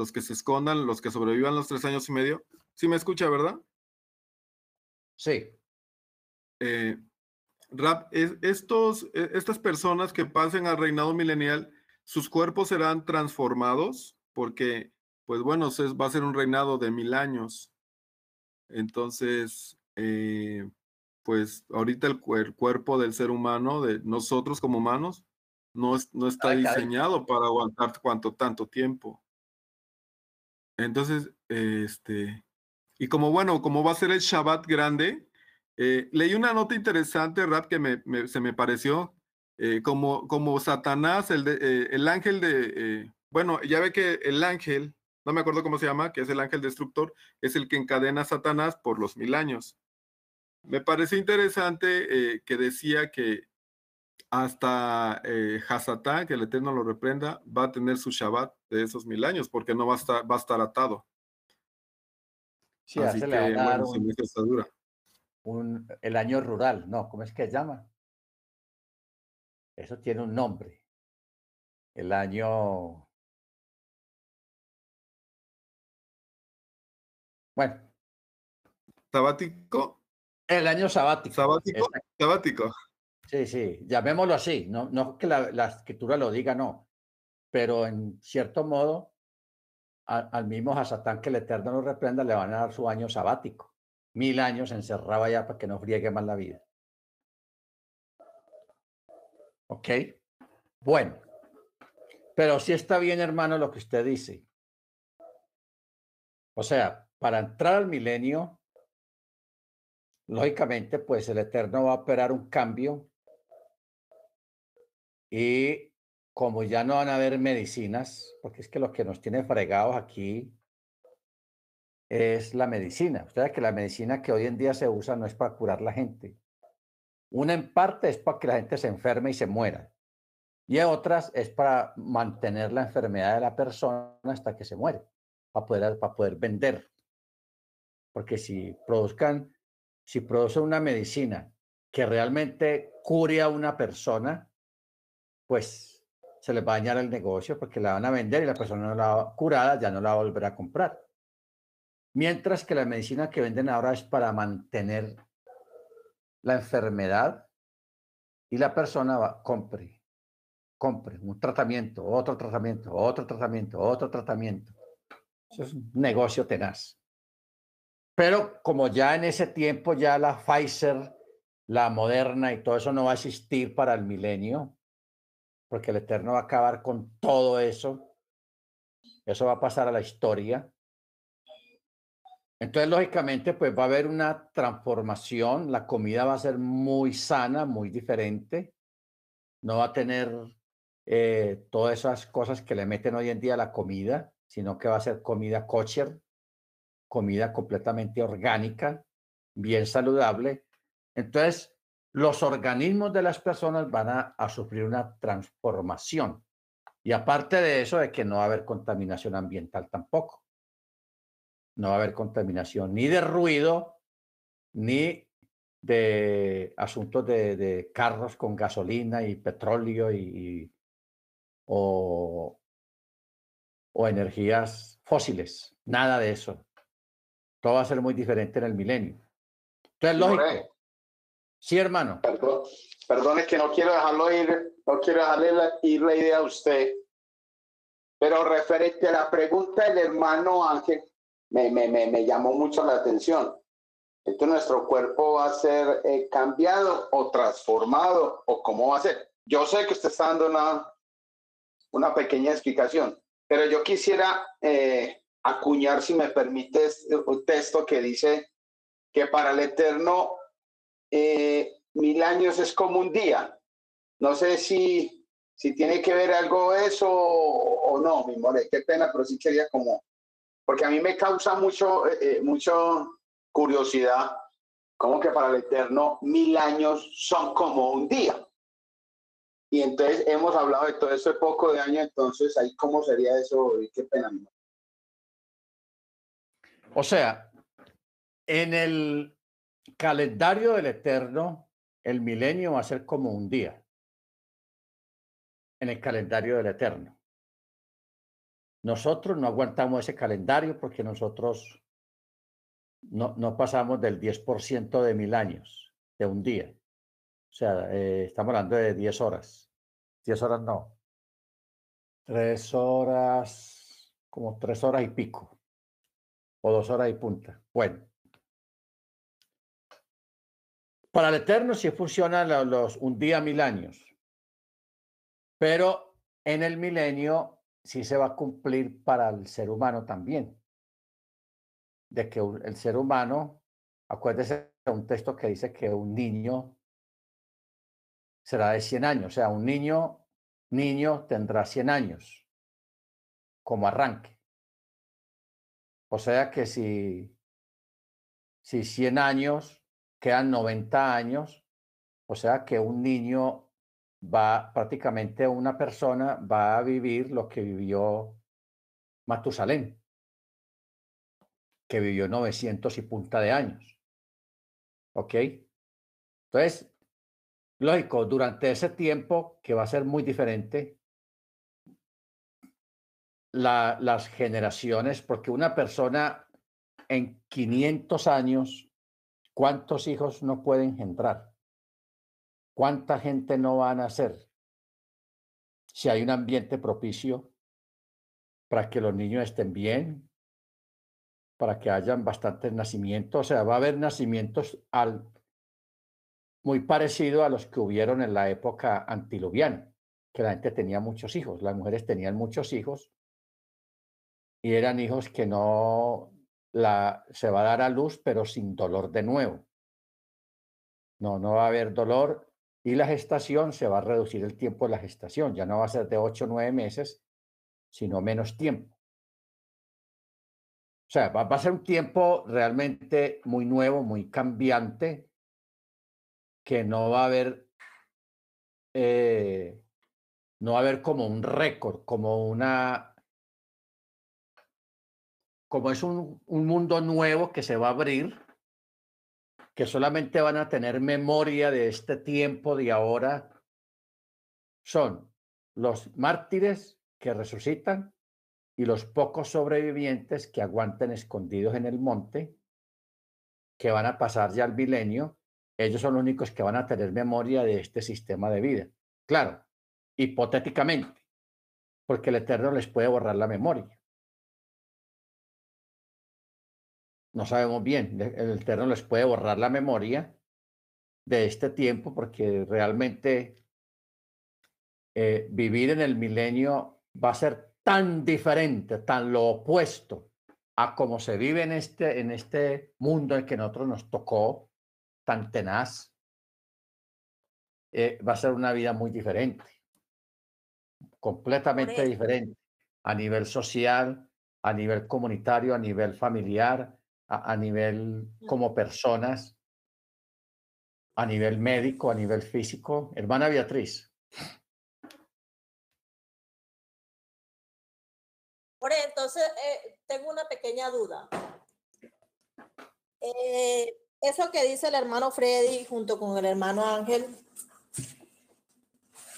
C: los que se escondan, los que sobrevivan los tres años y medio, ¿sí me escucha, verdad?
A: Sí.
C: Eh, Rap, es, estos, e, estas personas que pasen al reinado milenial, sus cuerpos serán transformados porque, pues bueno, va a ser un reinado de mil años. Entonces, eh, pues ahorita el, cuerpo del ser humano, de nosotros como humanos, no, no está diseñado para aguantar cuánto tanto tiempo. Entonces, este, y como bueno, como va a ser el Shabbat grande, eh, leí una nota interesante, Rap, que se me pareció, eh, como, como Satanás, el, eh, el ángel de, bueno, ya ve que el ángel, no me acuerdo cómo se llama, que es el ángel destructor, es el que encadena a Satanás por los mil años. Me pareció interesante que decía que hasta eh, que el Eterno lo reprenda, va a tener su Shabbat de esos mil años, porque no va a estar, va a estar atado.
A: Sí, Así que, le va a dar un, el año rural, ¿no? ¿Cómo es que se llama? Eso tiene un nombre. El año... Bueno.
C: ¿Sabático?
A: El año sabático.
C: ¿Sabático? Sabático.
A: Sí, sí, llamémoslo así. No, no que la, escritura lo diga, no. Pero en cierto modo, al mismo Hasatán que el Eterno lo reprenda, le van a dar su año sabático. Mil años encerrado allá para que no friegue más la vida. ¿Ok? Bueno. Pero sí está bien, hermano, lo que usted dice. O sea, para entrar al milenio, lógicamente, pues el Eterno va a operar un cambio y como ya no van a haber medicinas, porque es que lo que nos tiene fregados aquí es la medicina. Usted sabe que la medicina que hoy en día se usa no es para curar la gente. Una en parte es para que la gente se enferme y se muera. Y otras es para mantener la enfermedad de la persona hasta que se muere, para poder, para poder vender. Porque si produzcan si produce una medicina que realmente cure a una persona, pues se les va a dañar el negocio porque la van a vender y la persona no la curada ya no la va a volver a comprar. Mientras que la medicina que venden ahora es para mantener la enfermedad y la persona va, compre, compre un tratamiento, otro tratamiento, otro tratamiento, otro tratamiento. Eso es un negocio tenaz. Pero como ya en ese tiempo ya la Pfizer, la Moderna y todo eso no va a existir para el milenio, porque el Eterno va a acabar con todo eso. Eso va a pasar a la historia. Entonces, lógicamente, pues va a haber una transformación. La comida va a ser muy sana, muy diferente. No va a tener eh, todas esas cosas que le meten hoy en día a la comida, sino que va a ser comida kosher, comida completamente orgánica, bien saludable. Entonces, los organismos de las personas van a, sufrir una transformación. Y aparte de eso, de que no va a haber contaminación ambiental tampoco. No va a haber contaminación ni de ruido, ni de asuntos de, carros con gasolina y petróleo y, o, o energías fósiles. Nada de eso. Todo va a ser muy diferente en el milenio. Entonces, lógico. Sí, hermano.
B: Perdón, perdón, es que no quiero dejarlo ir, no quiero dejarle ir la idea a usted. Pero referente a la pregunta del hermano Ángel, me, me, me, me llamó mucho la atención. Entonces, nuestro cuerpo va a ser eh, cambiado o transformado, o cómo va a ser. Yo sé que usted está dando una, una pequeña explicación, pero yo quisiera eh, acuñar, si me permites, un texto que dice que para el Eterno eh, mil años es como un día. No sé si si tiene que ver algo eso o, no, mi more, qué pena, pero sí quería como, porque a mí me causa mucho, eh, eh, mucho curiosidad, como que para el Eterno mil años son como un día. Y entonces hemos hablado de todo eso poco de año, entonces ahí cómo sería eso, qué pena.
A: O sea, en el calendario del Eterno, el milenio va a ser como un día en el calendario del Eterno. Nosotros no aguantamos ese calendario porque nosotros no, pasamos del 10% de mil años, de un día. O sea, eh, estamos hablando de 10 horas. 10 horas no. Tres horas, como tres horas y pico. O dos horas y punta. Bueno. Para el Eterno sí funciona los, un día mil años. Pero en el milenio sí se va a cumplir para el ser humano también. De que el ser humano, acuérdese de un texto que dice que un niño será de 100 años, o sea, un niño, niño tendrá 100 años como arranque. O sea que si, si 100 años quedan 90 años, o sea que un niño va prácticamente una persona va a vivir lo que vivió Matusalén, que vivió 900 y punta de años. ¿Ok? Entonces, lógico, durante ese tiempo, que va a ser muy diferente, la, las generaciones, porque una persona en 500 años, ¿cuántos hijos no puede engendrar? ¿Cuánta gente no va a nacer si hay un ambiente propicio para que los niños estén bien, para que hayan bastantes nacimientos? O sea, va a haber nacimientos al, muy parecido a los que hubieron en la época antiluviana, que la gente tenía muchos hijos, las mujeres tenían muchos hijos y eran hijos que no la, se va a dar a luz, pero sin dolor de nuevo. No, no va a haber dolor y la gestación se va a reducir el tiempo de la gestación, ya no va a ser de ocho o nueve meses, sino menos tiempo. O sea, va, a ser un tiempo realmente muy nuevo, muy cambiante, que no va a haber, eh, no va a haber como un récord, como una, como es un, un mundo nuevo que se va a abrir, que solamente van a tener memoria de este tiempo de ahora son los mártires que resucitan y los pocos sobrevivientes que aguantan escondidos en el monte, que van a pasar ya al milenio, ellos son los únicos que van a tener memoria de este sistema de vida. Claro, hipotéticamente, porque el Eterno les puede borrar la memoria. No sabemos bien, el Eterno les puede borrar la memoria de este tiempo porque realmente eh, vivir en el milenio va a ser tan diferente, tan lo opuesto a como se vive en este, en este mundo en que nosotros nos tocó, tan tenaz, eh, va a ser una vida muy diferente, completamente diferente a nivel social, a nivel comunitario, a nivel familiar, a, nivel como personas, a nivel médico, a nivel físico. Hermana Beatriz.
E: Por entonces, eh, tengo una pequeña duda. Eh, eso que dice el hermano Freddy junto con el hermano Ángel,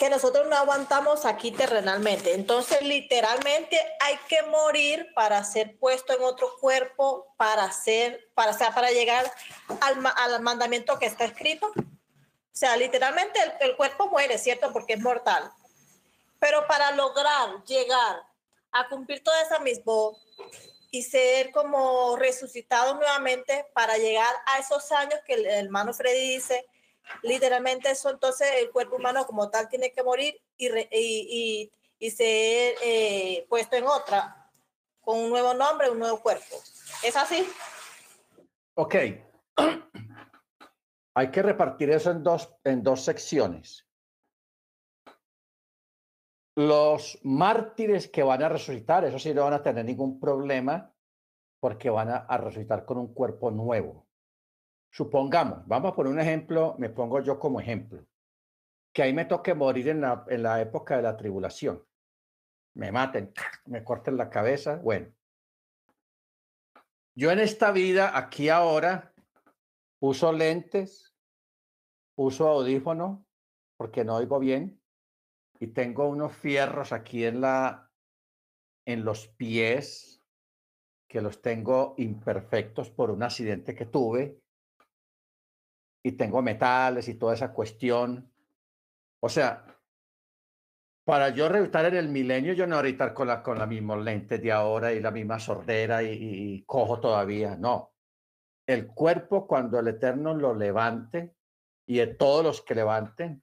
E: que nosotros no aguantamos aquí terrenalmente. Entonces, literalmente hay que morir para ser puesto en otro cuerpo, para ser, para, para llegar al, al mandamiento que está escrito. O sea, literalmente el, cuerpo muere, ¿cierto? Porque es mortal. Pero para lograr llegar a cumplir toda esa misma y ser como resucitado nuevamente para llegar a esos años que el hermano Freddy dice, literalmente eso entonces el cuerpo humano como tal tiene que morir y, y, y, ser eh, puesto en otra, con un nuevo nombre, un nuevo cuerpo. ¿Es así?
A: Ok. [CLEARS THROAT] Hay que repartir eso en dos, en dos secciones. los mártires que van a resucitar, eso sí no van a tener ningún problema porque van a resucitar con un cuerpo nuevo. Supongamos, vamos a poner un ejemplo, me pongo yo como ejemplo, que ahí me toque morir en la, en la época de la tribulación. Me maten, me corten la cabeza, bueno. Yo en esta vida, aquí ahora, uso lentes, uso audífono, porque no oigo bien, y tengo unos fierros aquí en la en los pies que los tengo imperfectos por un accidente que tuve y tengo metales y toda esa cuestión. O sea, para yo reventar en el milenio, yo no estar con la, con la misma lente de ahora y la misma sordera y, y cojo todavía. No. El cuerpo, cuando el Eterno lo levante, y de todos los que levanten,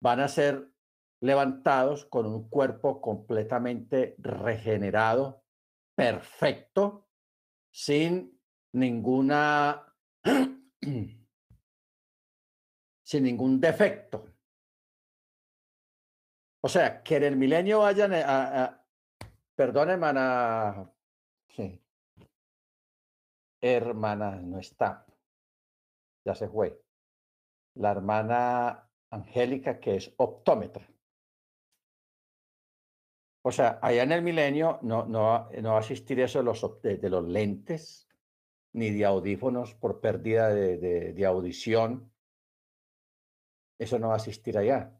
A: van a ser levantados con un cuerpo completamente regenerado, perfecto, sin ninguna, [CLEARS THROAT] sin ningún defecto. O sea, que en el milenio vayan a, a perdón, hermana, sí. hermana, no está, ya se fue. La hermana Angélica, que es optómetra. O sea, allá en el milenio no, no, no va a existir eso de los, de, de los lentes ni de audífonos por pérdida de, de, audición. Eso no va a existir allá.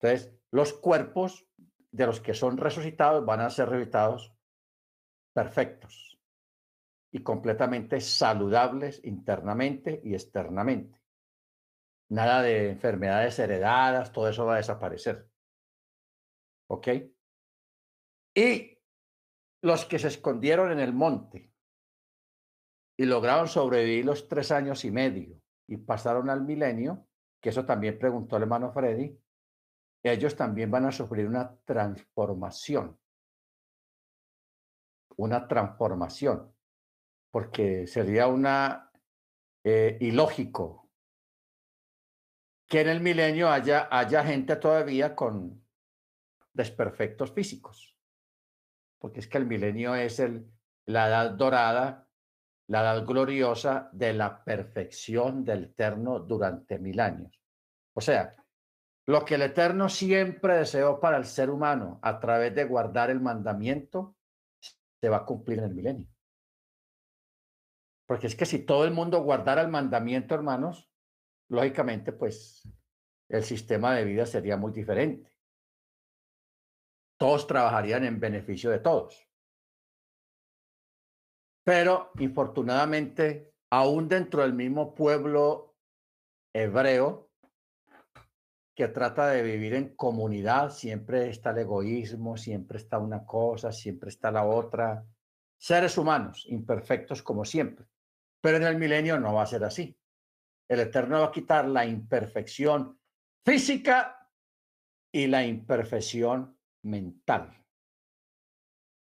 A: Entonces, los cuerpos de los que son resucitados van a ser resucitados perfectos y completamente saludables internamente y externamente. Nada de enfermedades heredadas, todo eso va a desaparecer. ¿Ok? Y los que se escondieron en el monte y lograron sobrevivir los tres años y medio y pasaron al milenio, que eso también preguntó el hermano Freddy, ellos también van a sufrir una transformación. Una transformación, porque sería una eh, ilógico que en el milenio haya, haya gente todavía con desperfectos físicos porque es que el milenio es el, la edad dorada, la edad gloriosa de la perfección del Eterno durante mil años. O sea, lo que el Eterno siempre deseó para el ser humano a través de guardar el mandamiento, se va a cumplir en el milenio. Porque es que si todo el mundo guardara el mandamiento, hermanos, lógicamente, pues el sistema de vida sería muy diferente todos trabajarían en beneficio de todos. Pero, infortunadamente, aún dentro del mismo pueblo hebreo, que trata de vivir en comunidad, siempre está el egoísmo, siempre está una cosa, siempre está la otra. Seres humanos, imperfectos como siempre. Pero en el milenio no va a ser así. El Eterno va a quitar la imperfección física y la imperfección mental.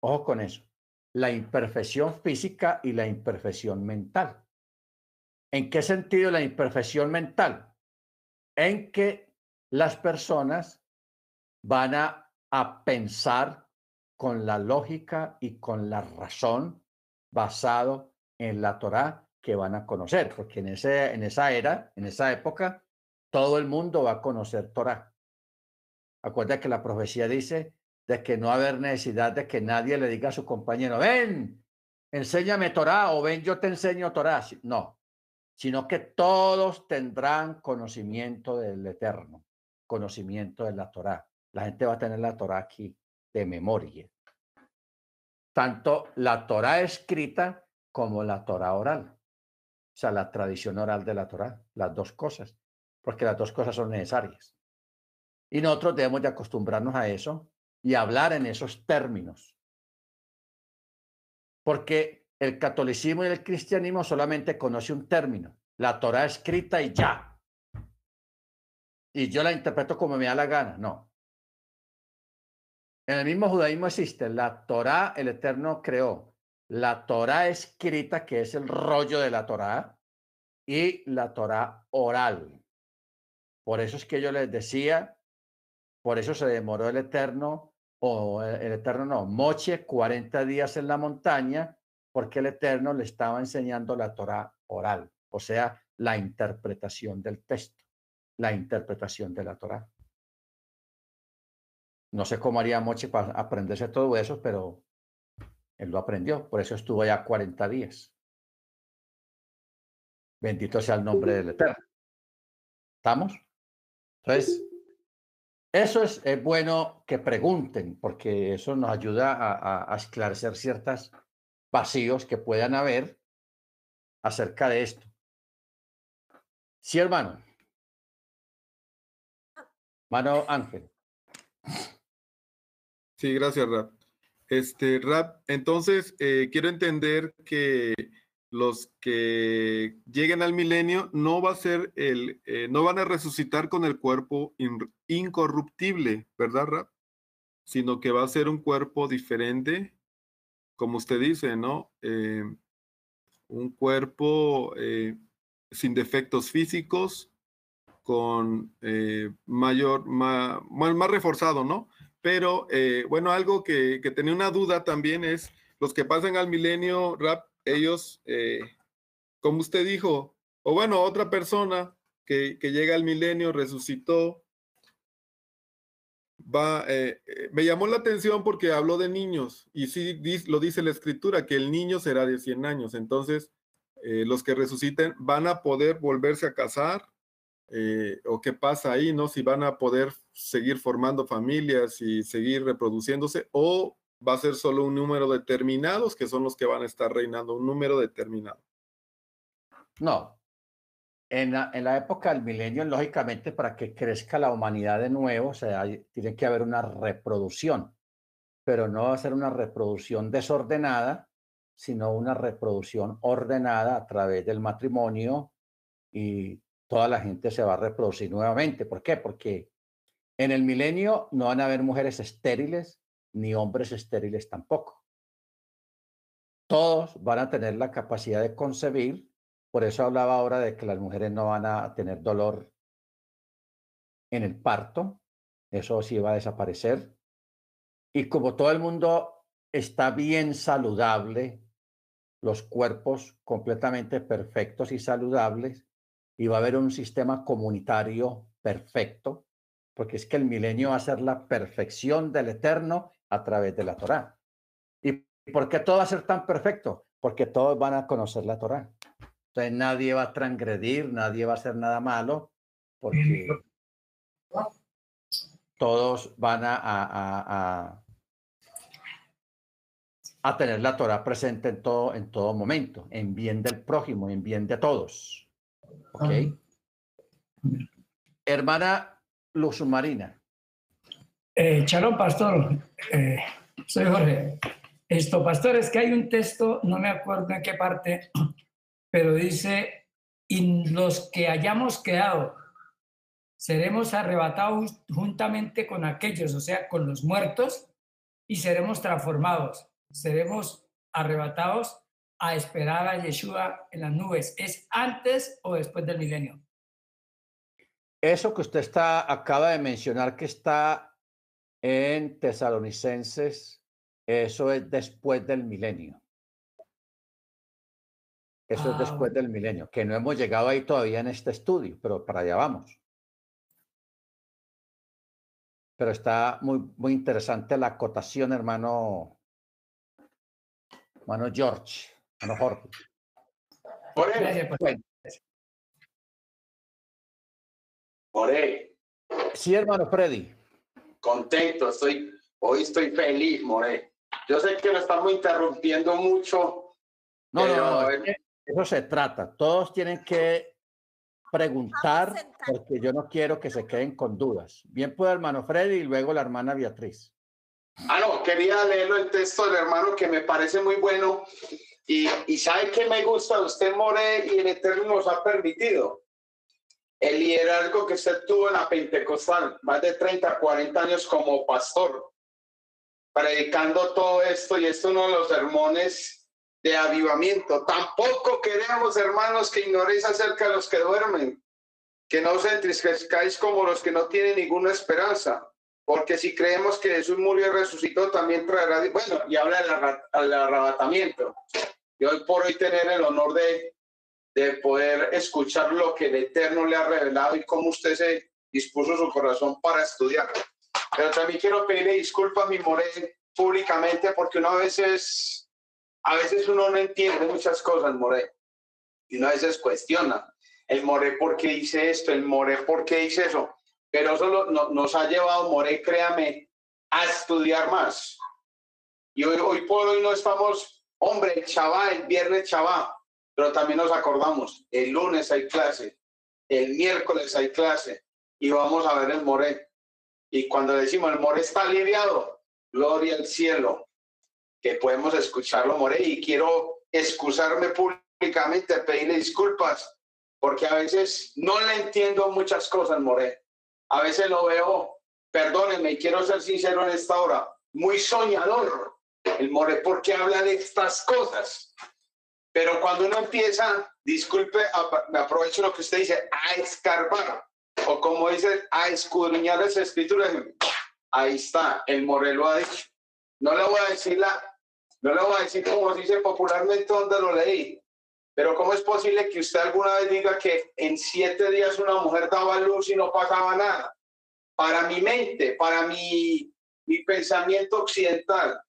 A: Ojo con eso. La imperfección física y la imperfección mental. ¿En qué sentido la imperfección mental? En que las personas van a, a pensar con la lógica y con la razón basado en la Torá que van a conocer, porque en, ese, en esa era, en esa época, todo el mundo va a conocer Torá. Acuerda que la profecía dice de que no haber necesidad de que nadie le diga a su compañero, ven, enséñame Torah o ven, yo te enseño Torah. No, sino que todos tendrán conocimiento del Eterno, conocimiento de la Torah. La gente va a tener la Torah aquí de memoria. Tanto la Torah escrita como la Torah oral. O sea, la tradición oral de la Torah, las dos cosas, porque las dos cosas son necesarias. Y nosotros debemos de acostumbrarnos a eso y hablar en esos términos. Porque el catolicismo y el cristianismo solamente conoce un término, la Torah escrita y ya. Y yo la interpreto como me da la gana, no. En el mismo judaísmo existe la Torah, el Eterno creó la Torah escrita, que es el rollo de la Torah, y la Torah oral. Por eso es que yo les decía Por eso se demoró el Eterno, o el, el Eterno no, Moche 40 días en la montaña, porque el Eterno le estaba enseñando la Torah oral, o sea, la interpretación del texto, la interpretación de la Torah. No sé cómo haría Moche para aprenderse todo eso, pero él lo aprendió, por eso estuvo ya 40 días. Bendito sea el nombre del Eterno. ¿Estamos? Entonces, eso es, es bueno que pregunten, porque eso nos ayuda a esclarecer ciertos vacíos que puedan haber acerca de esto. Sí, hermano. Mano Ángel.
C: Sí, gracias, Rap. Este, Rap, entonces eh, quiero entender que los que lleguen al milenio no va a ser el, eh, no van a resucitar con el cuerpo in- incorruptible, ¿verdad, Rap? Sino que va a ser un cuerpo diferente, como usted dice, ¿no? Eh, un cuerpo eh, sin defectos físicos, con mayor, ma- más, reforzado, ¿no? Pero bueno, algo que, que tenía una duda también es los que pasan al milenio rap, ellos, eh, como usted dijo, o bueno, otra persona que, que llega al milenio, resucitó, va, eh, eh, me llamó la atención porque habló de niños y sí lo dice la escritura, que el niño será de 100 años. Entonces, los que resuciten van a poder volverse a casar o qué pasa ahí, ¿no? Si van a poder seguir formando familias y seguir reproduciéndose o va a ser solo un número determinados que son los que van a estar reinando, un número determinado.
A: No. En la, en la época del milenio, lógicamente, para que crezca la humanidad de nuevo, o sea, hay- tiene que haber una reproducción, pero no va a ser una reproducción desordenada, sino una reproducción ordenada a través del matrimonio y toda la gente se va a reproducir nuevamente. ¿Por qué? Porque en el milenio no van a haber mujeres estériles ni hombres estériles tampoco. Todos van a tener la capacidad de concebir por eso hablaba ahora de que las mujeres no van a tener dolor en el parto. Eso sí va a desaparecer. Y como todo el mundo está bien saludable, los cuerpos completamente perfectos y saludables, y va a haber un sistema comunitario perfecto, porque es que el milenio va a ser la perfección del eterno a través de la Torá. ¿Y por qué todo va a ser tan perfecto? Porque todos van a conocer la Torá. Entonces nadie va a transgredir, nadie va a hacer nada malo, porque todos van a, a, a, a, a tener la Torah presente en todo, en todo momento, en bien del prójimo, en bien de todos. ¿Ok? Hermana Luz Marina.
F: Eh, pastor. Eh, soy Jorge. Esto, pastor, es que hay un texto, no me acuerdo en qué parte, [CLEARS THROAT] pero dice, y los que hayamos quedado, seremos arrebatados juntamente con aquellos, o sea, con los muertos, y seremos transformados, seremos arrebatados a esperar a Yeshua en las nubes. ¿Es antes o después del milenio?
A: Eso que usted está, acaba de mencionar que está en Tesalonicenses, eso es después del milenio. Eso es
F: Ah,
A: después del milenio, que no hemos llegado ahí todavía en este estudio, pero para allá vamos. Pero está muy, muy interesante la acotación, hermano, hermano George, hermano Jorge.
B: Por él,
F: Gracias, pastor.
A: Bueno,
B: por él.
A: sí, hermano Freddy.
B: Contento, estoy, hoy estoy feliz, More. Yo sé que lo estamos interrumpiendo mucho.
A: No, no, no, eso se trata. Todos tienen que preguntar porque yo no quiero que se queden con dudas. Bien puede hermano Freddy y luego la hermana Beatriz.
B: Ah, no, quería leerlo el texto del hermano que me parece muy bueno. Y, y sabe que me gusta de usted, More, y el Eterno nos ha permitido. El liderazgo que usted tuvo en la Pentecostal, más de 30, 40 años como pastor, predicando todo esto, y esto es uno de los sermones de avivamiento. Tampoco queremos, hermanos, que ignoréis acerca de los que duermen, que no os entristezcáis como los que no tienen ninguna esperanza. porque si creemos que Jesús murió y resucitó, también traerá, bueno, y habla del arrebatamiento. Y hoy por hoy tener el honor de, de poder escuchar lo que el Eterno le ha revelado y cómo usted se dispuso su corazón para estudiar. Pero también quiero pedirle disculpas mi More públicamente porque uno a veces, a veces uno no entiende muchas cosas, More, y uno a veces cuestiona. El More, ¿por qué hice esto? El More, ¿por qué hice eso? pero eso nos ha llevado, More, créame, a estudiar más. Y hoy, hoy por hoy no estamos, hombre, chaval, el viernes chaval, pero también nos acordamos, el lunes hay clase, el miércoles hay clase, y vamos a ver el More. Y cuando decimos el More está aliviado, gloria al cielo, que podemos escucharlo, More, y quiero excusarme públicamente, pedirle disculpas, porque a veces no le entiendo muchas cosas, More a veces lo veo, perdónenme, y quiero ser sincero en esta hora, muy soñador el More porque habla de estas cosas. Pero cuando uno empieza, disculpe, me aprovecho lo que usted dice, a escarbar, o como dice, a escudriñar esa escritura, ahí está, el More lo ha dicho. No le voy a decir la, no le voy a decir como dice popularmente donde lo leí, pero ¿cómo es posible que usted alguna vez diga que en siete días una mujer daba luz y no pasaba nada? Para mi mente, para mi, mi pensamiento occidental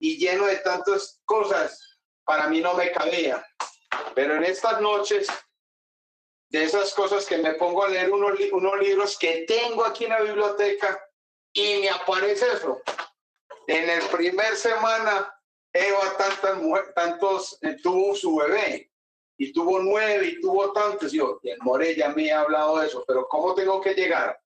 B: y lleno de tantas cosas, para mí no me cabía. Pero en estas noches, de esas cosas que me pongo a leer unos, unos libros que tengo aquí en la biblioteca y me aparece eso. En el primer semana, Eva tantas tantos eh, tuvo su bebé y tuvo nueve y tuvo tantos. Y yo, el More ya me ha hablado de eso, pero ¿cómo tengo que llegar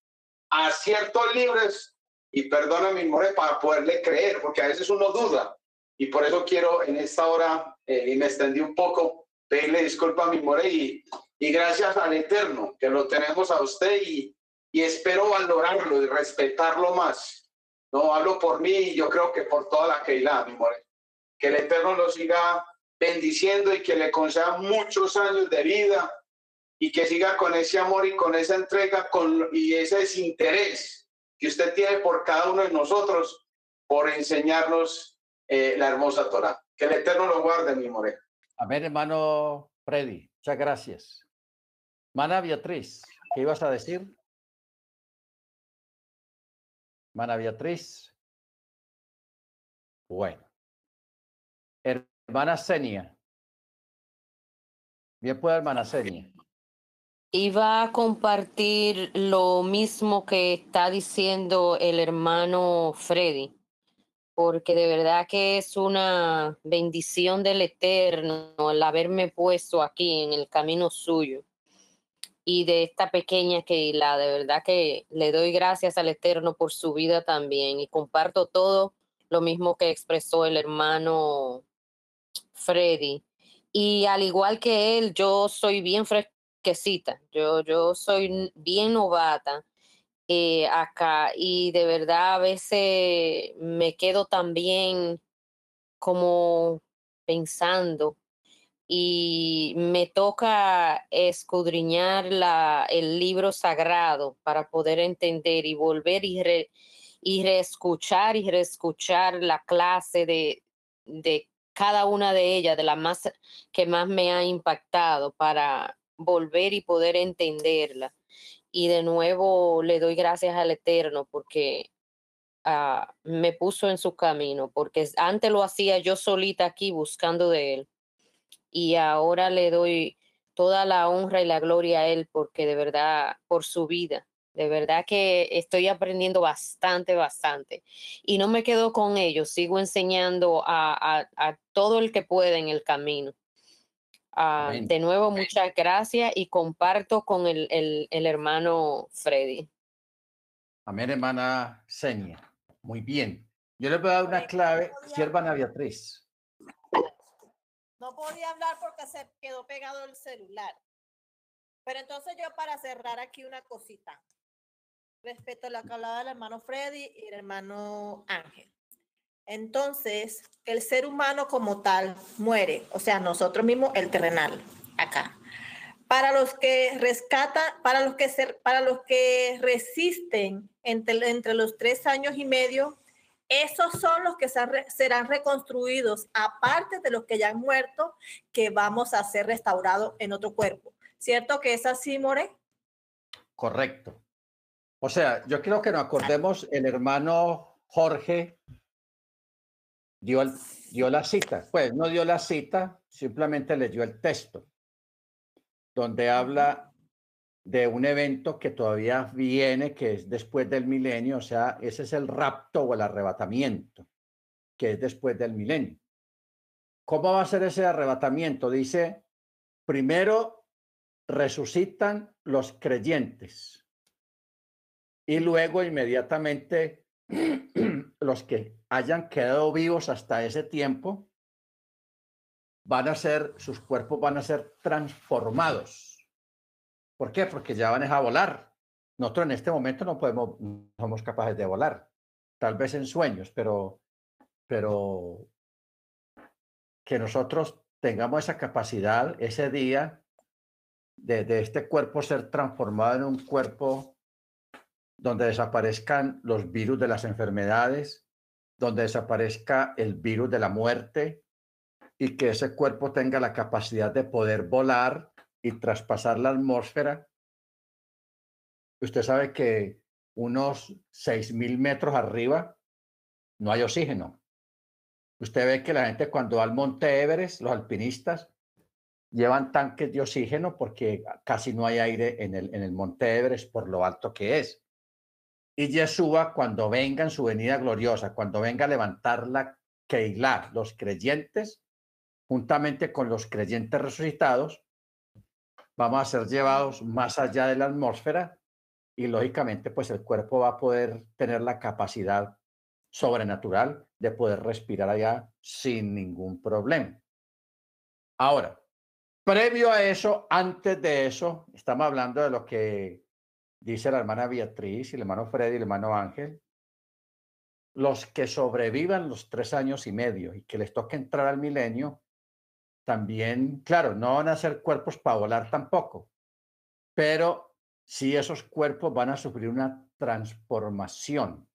B: a ciertos libros? Y perdona mi More para poderle creer, porque a veces uno duda. Y por eso quiero en esta hora, eh, y me extendí un poco, pedirle disculpa a mi More y, y gracias al Eterno, que lo tenemos a usted y, y espero valorarlo y respetarlo más. No hablo por mí y yo creo que por toda la Keilah, mi More. Que el Eterno lo siga bendiciendo y que le conceda muchos años de vida y que siga con ese amor y con esa entrega con, y ese desinterés que usted tiene por cada uno de nosotros por enseñarnos eh, la hermosa Torah. Que el Eterno lo guarde, mi more.
A: Amén, hermano Freddy. Muchas gracias. Mana Beatriz, ¿qué ibas a decir? Mana Beatriz. Bueno. Hermana Senia. Bien puede, hermana Senia.
G: Iba a compartir lo mismo que está diciendo el hermano Freddy, porque de verdad que es una bendición del Eterno el haberme puesto aquí en el camino suyo y de esta pequeña que la de verdad que le doy gracias al Eterno por su vida también y comparto todo lo mismo que expresó el hermano Freddy. Y al igual que él, yo soy bien fresquecita, yo, yo soy bien novata eh, acá y de verdad a veces me quedo también como pensando y me toca escudriñar la, el libro sagrado para poder entender y volver y, y reescuchar y reescuchar la clase de, de cada una de ellas, de las más que más me ha impactado para volver y poder entenderla. Y de nuevo le doy gracias al Eterno porque ah, me puso en su camino, porque antes lo hacía yo solita aquí buscando de Él. Y ahora le doy toda la honra y la gloria a Él porque de verdad, por su vida, de verdad que estoy aprendiendo bastante, bastante. Y no me quedo con ellos, sigo enseñando a, todo el que puede en el camino. Ah, de nuevo, muchas gracias y comparto con el, el, hermano Freddy.
A: Amén, hermana Senia. Muy bien. Yo le voy a dar una clave, sierva a Beatriz.
E: No podía hablar porque se quedó pegado el celular. Pero entonces yo para cerrar aquí una cosita respecto a lo que hablaba el hermano Freddy y el hermano Ángel. Entonces, el ser humano como tal muere, o sea, nosotros mismos, el terrenal, acá. para los que rescatan, para los que, para los que resisten entre, entre los tres años y medio, esos son los que serán reconstruidos, aparte de los que ya han muerto, que vamos a ser restaurados en otro cuerpo. ¿Cierto que es así, More?
A: Correcto. O sea, yo quiero que nos acordemos, el hermano Jorge dio, dio la cita. Pues no dio la cita, simplemente leyó el texto, donde habla de un evento que todavía viene, que es después del milenio, o sea, ese es el rapto o el arrebatamiento, que es después del milenio. ¿Cómo va a ser ese arrebatamiento? Dice, primero resucitan los creyentes y luego inmediatamente [CLEARS THROAT] los que hayan quedado vivos hasta ese tiempo van a ser, sus cuerpos van a ser transformados ¿Por qué? Porque ya van a volar. Nosotros en este momento no podemos, somos capaces de volar. Tal vez en sueños, pero, pero que nosotros tengamos esa capacidad ese día de este cuerpo ser transformado en un cuerpo donde desaparezcan los virus de las enfermedades, donde desaparezca el virus de la muerte y que ese cuerpo tenga la capacidad de poder volar y traspasar la atmósfera, usted sabe que unos 6.000 metros arriba no hay oxígeno. Usted ve que la gente cuando va al Monte Everest, los alpinistas, llevan tanques de oxígeno porque casi no hay aire en el, en el Monte Everest por lo alto que es. Y Yeshua, cuando venga en su venida gloriosa, cuando venga a levantar la Keilah, los creyentes, juntamente con los creyentes resucitados, vamos a ser llevados más allá de la atmósfera y lógicamente pues el cuerpo va a poder tener la capacidad sobrenatural de poder respirar allá sin ningún problema. Ahora, previo a eso, antes de eso, estamos hablando de lo que dice la hermana Beatriz y el hermano Freddy y el hermano Ángel, los que sobrevivan los tres años y medio y que les toque entrar al milenio, también, claro, no van a ser cuerpos para volar tampoco, pero sí esos cuerpos van a sufrir una transformación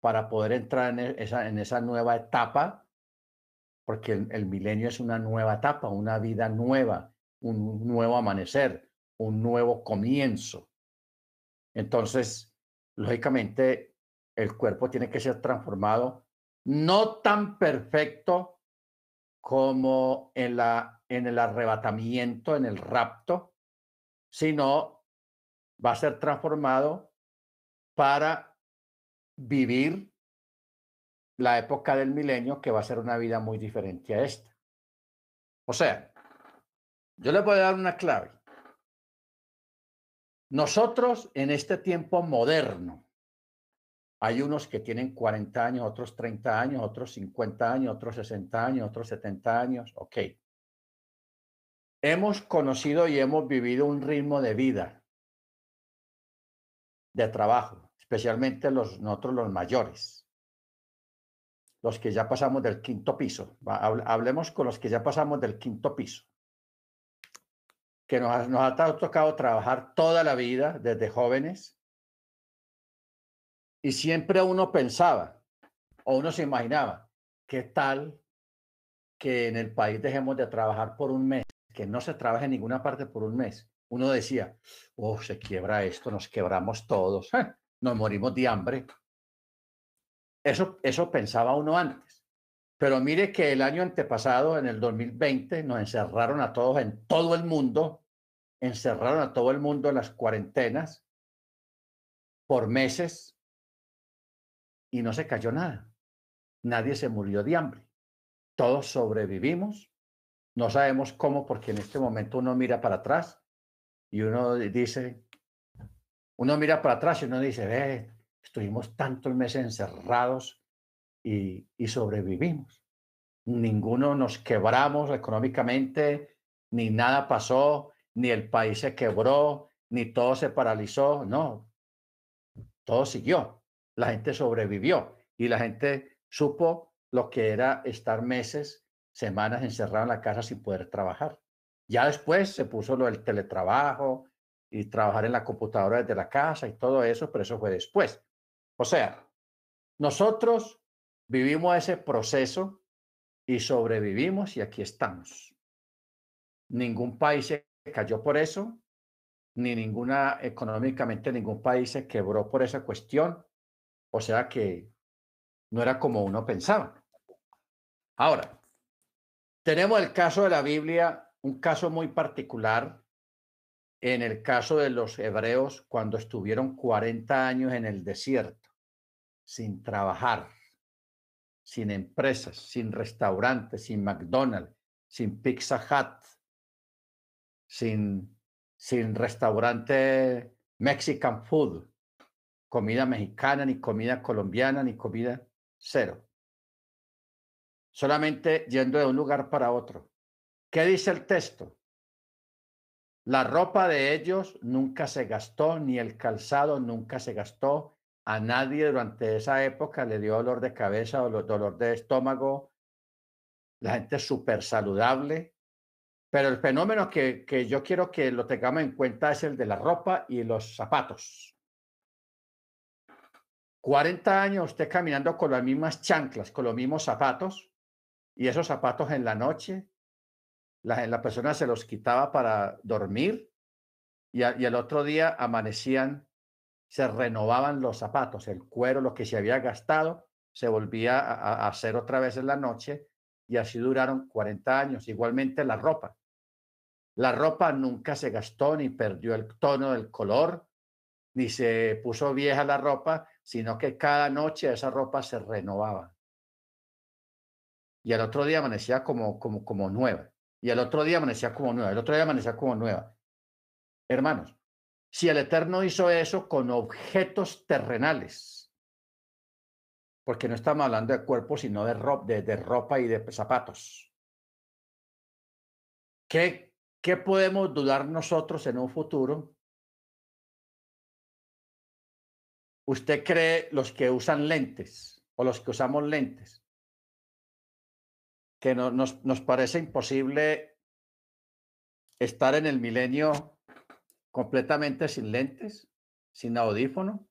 A: para poder entrar en e, esa, en esa nueva etapa, porque el, milenio es una nueva etapa, una vida nueva, un nuevo amanecer, un nuevo comienzo. Entonces, lógicamente, el cuerpo tiene que ser transformado, no tan perfecto como en, la, en el arrebatamiento, en el rapto, sino va a ser transformado para vivir la época del milenio, que va a ser una vida muy diferente a esta. O sea, yo les voy a dar una clave. Nosotros en este tiempo moderno, hay unos que tienen 40 años, otros 30 años, otros 50 años, otros 60 años, otros 70 años. Ok. Hemos conocido y hemos vivido un ritmo de vida, de trabajo, especialmente los, nosotros los mayores, los que ya pasamos del quinto piso. Hablemos con los que ya pasamos del quinto piso, que nos, nos ha tocado trabajar toda la vida desde jóvenes y siempre uno pensaba o uno se imaginaba, ¿qué tal que en el país dejemos de trabajar por un mes, que no se trabaje en ninguna parte por un mes? Uno decía, oh, se quiebra esto, nos quebramos todos, [LAUGHS] nos morimos de hambre. Eso, eso pensaba uno antes. Pero mire que el año antepasado, en el 2020, nos encerraron a todos en todo el mundo, encerraron a todo el mundo en las cuarentenas por meses y no se cayó nada. Nadie se murió de hambre. Todos sobrevivimos. No sabemos cómo, porque en este momento uno mira para atrás y uno dice, uno mira para atrás y uno dice, ve, estuvimos tantos meses encerrados y, y sobrevivimos. Ninguno nos quebramos económicamente, ni nada pasó, ni el país se quebró, ni todo se paralizó, no, todo siguió la gente sobrevivió y la gente supo lo que era estar meses, semanas encerrado en la casa sin poder trabajar. Ya después se puso lo del teletrabajo y trabajar en la computadora desde la casa y todo eso, pero eso fue después. O sea, nosotros vivimos ese proceso y sobrevivimos y aquí estamos. Ningún país se cayó por eso, ni ninguna, económicamente ningún país se quebró por esa cuestión. O sea que no era como uno pensaba. Ahora, tenemos el caso de la Biblia, un caso muy particular, en el caso de los hebreos cuando estuvieron 40 años en el desierto, sin trabajar, sin empresas, sin restaurantes, sin McDonald's, sin Pizza Hut, sin, sin restaurante Mexican food, comida mexicana, ni comida colombiana, ni comida cero. Solamente yendo de un lugar para otro. ¿Qué dice el texto? La ropa de ellos nunca se gastó, ni el calzado nunca se gastó. A nadie durante esa época le dio dolor de cabeza o dolor de estómago. La gente es súper saludable. Pero el fenómeno que, que yo quiero que lo tengamos en cuenta es el de la ropa y los zapatos. 40 años usted caminando con las mismas chanclas, con los mismos zapatos, y esos zapatos en la noche, la, la persona se los quitaba para dormir y, y el otro día amanecían, se renovaban los zapatos, el cuero, lo que se había gastado, se volvía a, hacer otra vez en la noche y así duraron 40 años. Igualmente la ropa. La ropa nunca se gastó ni perdió el tono del color, ni se puso vieja la ropa, sino que cada noche esa ropa se renovaba. Y el otro día amanecía como, como, como nueva. Y el otro día amanecía como nueva. El otro día amanecía como nueva. Hermanos, si el Eterno hizo eso con objetos terrenales, porque no estamos hablando de cuerpo, sino de, ropa, de, ropa y de zapatos. ¿Qué, ¿Qué podemos dudar nosotros en un futuro ¿Usted cree los que usan lentes o los que usamos lentes? Que no, nos, nos parece imposible estar en el milenio completamente sin lentes, sin audífono.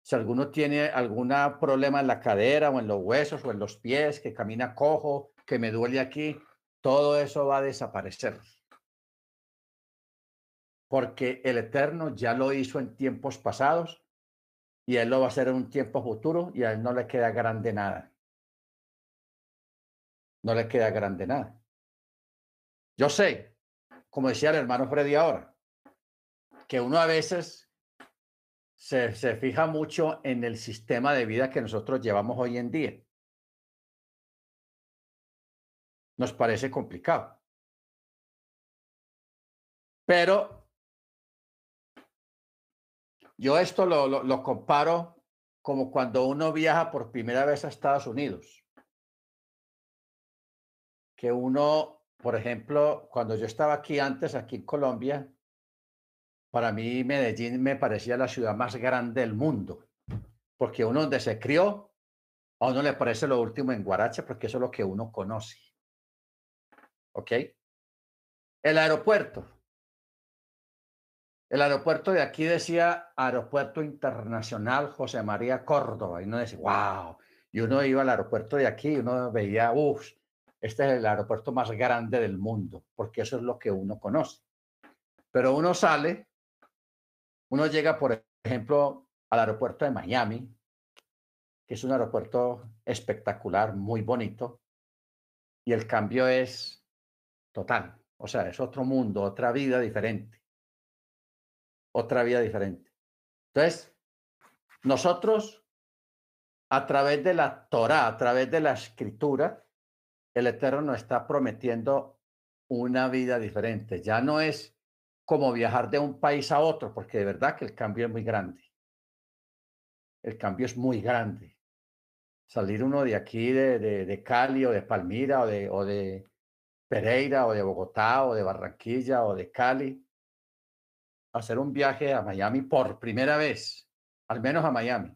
A: Si alguno tiene algún problema en la cadera o en los huesos o en los pies, que camina cojo, que me duele aquí, todo eso va a desaparecer. Porque el Eterno ya lo hizo en tiempos pasados y él lo va a hacer en un tiempo futuro y a él no le queda grande nada. No le queda grande nada. Yo sé, como decía el hermano Freddy ahora, que uno a veces se, se fija mucho en el sistema de vida que nosotros llevamos hoy en día. Nos parece complicado. Pero yo esto lo, lo, lo, comparo como cuando uno viaja por primera vez a Estados Unidos. Que uno, por ejemplo, cuando yo estaba aquí antes, aquí en Colombia, para mí Medellín me parecía la ciudad más grande del mundo, porque uno donde se crió, a uno le parece lo último en Guaracha, porque eso es lo que uno conoce. ¿Ok? El aeropuerto. El aeropuerto de aquí decía Aeropuerto Internacional José María Córdoba. Y uno decía, wow. Y uno iba al aeropuerto de aquí y uno veía, uff, este es el aeropuerto más grande del mundo, porque eso es lo que uno conoce. Pero uno sale, uno llega, por ejemplo, al aeropuerto de Miami, que es un aeropuerto espectacular, muy bonito, y el cambio es total. O sea, es otro mundo, otra vida diferente otra vida diferente. Entonces, nosotros, a través de la Torah, a través de la escritura, el Eterno nos está prometiendo una vida diferente. Ya no es como viajar de un país a otro, porque de verdad que el cambio es muy grande. El cambio es muy grande. Salir uno de aquí, de, de, Cali o de Palmira o de, o de Pereira o de Bogotá o de Barranquilla o de Cali, hacer un viaje a Miami por primera vez, al menos a Miami.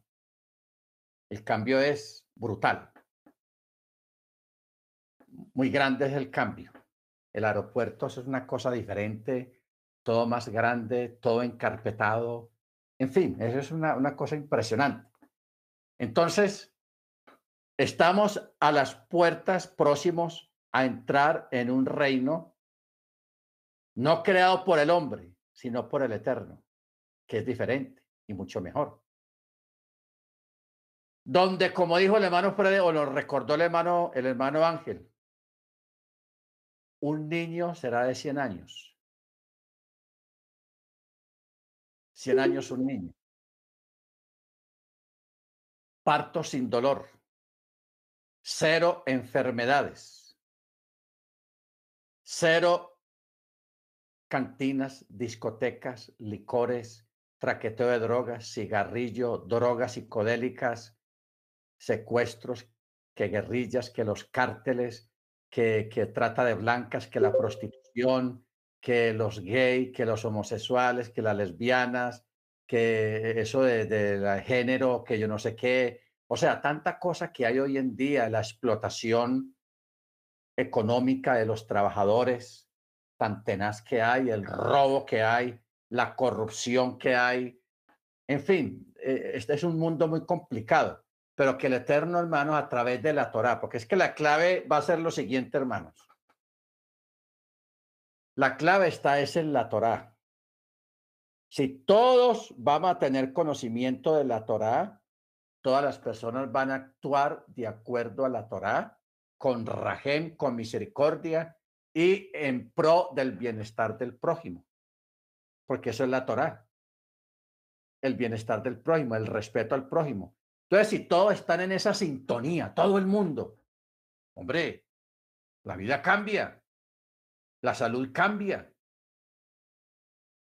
A: El cambio es brutal. Muy grande es el cambio. el aeropuerto es una cosa diferente, todo más grande, todo encarpetado. En fin, eso es una, una cosa impresionante. Entonces, estamos a las puertas próximos a entrar en un reino no creado por el hombre, sino por el Eterno, que es diferente y mucho mejor. Donde, como dijo el hermano Fred, o lo recordó el hermano, el hermano Ángel, un niño será de 100 años. 100 años un niño. Parto sin dolor. Cero enfermedades. Cero cantinas, discotecas, licores, traqueteo de drogas, cigarrillo, drogas psicodélicas, secuestros, que guerrillas, que los cárteles, que, que trata de blancas, que la prostitución, que los gays, que los homosexuales, que las lesbianas, que eso de, de, género, que yo no sé qué. O sea, tanta cosa que hay hoy en día, la explotación económica de los trabajadores, tan tenaz que hay, el robo que hay, la corrupción que hay. En fin, eh, este es un mundo muy complicado, pero que el Eterno, hermanos, a través de la Torah, porque es que la clave va a ser lo siguiente, hermanos. La clave está es en la Torah. Si todos vamos a tener conocimiento de la Torah, todas las personas van a actuar de acuerdo a la Torah, con rajem, con misericordia, y en pro del bienestar del prójimo, porque eso es la Torá, el bienestar del prójimo, el respeto al prójimo. Entonces, si todos están en esa sintonía, todo el mundo, hombre, la vida cambia, la salud cambia.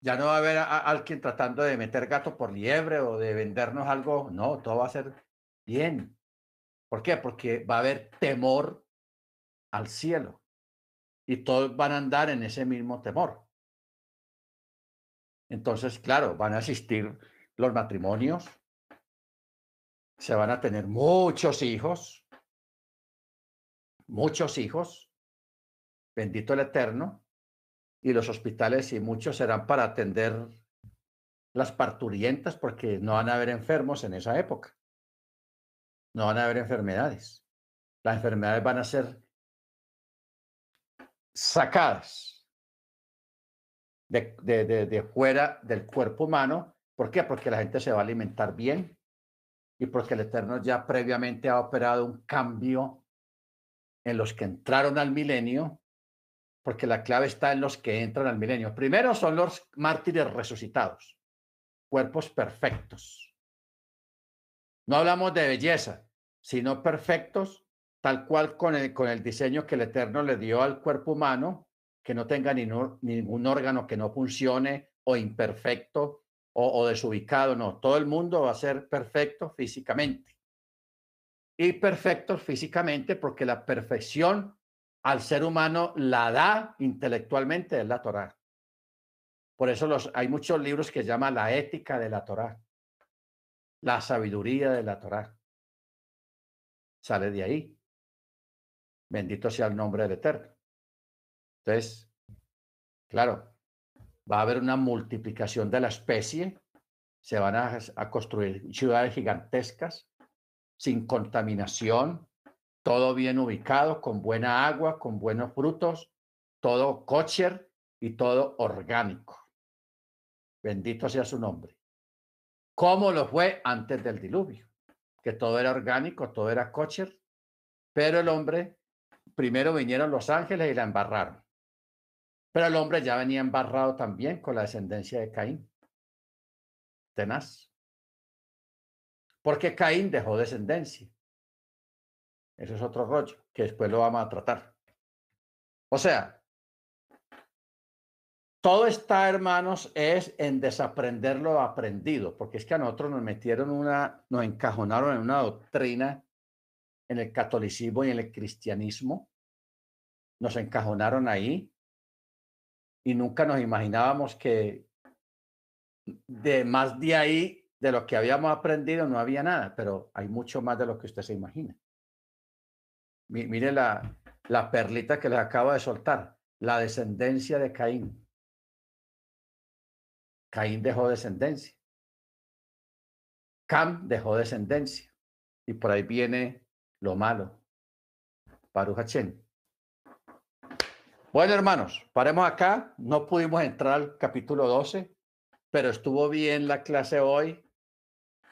A: Ya no va a haber alguien tratando de meter gato por liebre o de vendernos algo, no, todo va a ser bien. ¿Por qué? Porque va a haber temor al cielo y todos van a andar en ese mismo temor. Entonces, claro, van a existir los matrimonios, se van a tener muchos hijos, muchos hijos, bendito el Eterno, y los hospitales y muchos serán para atender las parturientas porque no van a haber enfermos en esa época. No van a haber enfermedades. Las enfermedades van a ser sacadas de, de, de, fuera del cuerpo humano. ¿Por qué? Porque la gente se va a alimentar bien y porque el Eterno ya previamente ha operado un cambio en los que entraron al milenio, porque la clave está en los que entran al milenio. Primero son los mártires resucitados, cuerpos perfectos. No hablamos de belleza, sino perfectos tal cual con el, con el diseño que el Eterno le dio al cuerpo humano, que no tenga ni ningún órgano que no funcione o imperfecto o, o desubicado, no, todo el mundo va a ser perfecto físicamente. Y perfecto físicamente porque la perfección al ser humano la da intelectualmente es la Torah. Por eso hay muchos libros que llaman la ética de la Torah, la sabiduría de la Torah. Sale de ahí. Bendito sea el nombre del Eterno. Entonces, claro, va a haber una multiplicación de la especie, se van a, construir ciudades gigantescas, sin contaminación, todo bien ubicado, con buena agua, con buenos frutos, todo kosher y todo orgánico. Bendito sea su nombre. Como lo fue antes del diluvio, que todo era orgánico, todo era kosher, pero el hombre primero vinieron los ángeles y la embarraron. Pero el hombre ya venía embarrado también con la descendencia de Caín. Tenaz. Porque Caín dejó descendencia. Eso es otro rollo, que después lo vamos a tratar. O sea, todo está, hermanos, es en desaprender lo aprendido, porque es que a nosotros nos metieron una, nos encajonaron en una doctrina en el catolicismo y en el cristianismo, nos encajonaron ahí y nunca nos imaginábamos que de más de ahí, de lo que habíamos aprendido, no había nada, pero hay mucho más de lo que usted se imagina. Mire la, la perlita que les acabo de soltar. la descendencia de Caín. Caín dejó descendencia. Cam dejó descendencia. Y por ahí viene lo malo. Baruch Hachén. Bueno, hermanos, paremos acá. No pudimos entrar al capítulo 12, pero estuvo bien la clase hoy.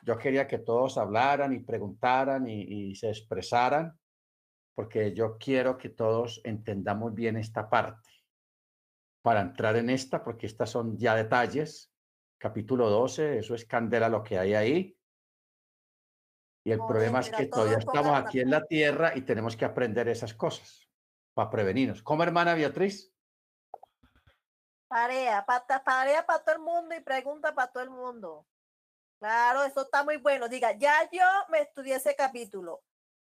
A: Yo quería que todos hablaran y preguntaran y, y se expresaran, porque yo quiero que todos entendamos bien esta parte para entrar en esta, porque estas son ya detalles. Capítulo 12, eso es candela lo que hay ahí. Y el
E: Oye,
A: problema es que todavía estamos aquí en la tierra y tenemos que aprender esas cosas para prevenirnos. ¿Cómo, hermana Beatriz?
E: Tarea, para tarea para todo el mundo y pregunta para todo el mundo. Claro, eso está muy bueno. Diga, ya yo me estudié ese capítulo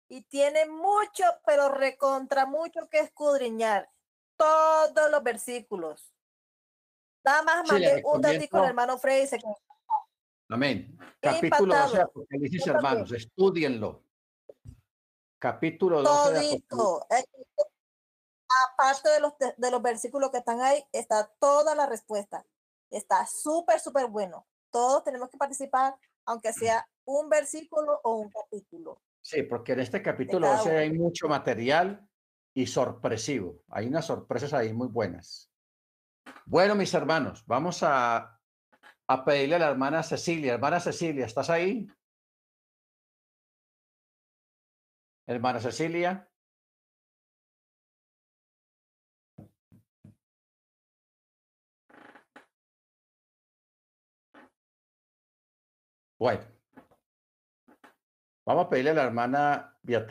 E: y tiene mucho, pero recontra mucho que escudriñar. Todos los versículos. Nada más
A: Sí,
E: mandé un al
A: recomiendo-
E: hermano Frey y se quedó
A: Amén. Capítulo 12 de
E: impactado.
A: Apocalipsis, hermanos, estudienlo. Capítulo 12 de Apocalipsis.
E: todito. Aparte de los, de, de los versículos que están ahí, está toda la respuesta. Está súper, súper bueno. Todos tenemos que participar, aunque sea un versículo o un capítulo.
A: Sí, porque en este capítulo
E: cada
A: 12
E: uno.
A: hay mucho material y sorpresivo. Hay unas sorpresas ahí muy buenas. Bueno, mis hermanos, vamos a, a pedirle a la hermana Cecilia. Hermana Cecilia, ¿estás ahí? Hermana Cecilia. Bueno, vamos a pedirle a la hermana.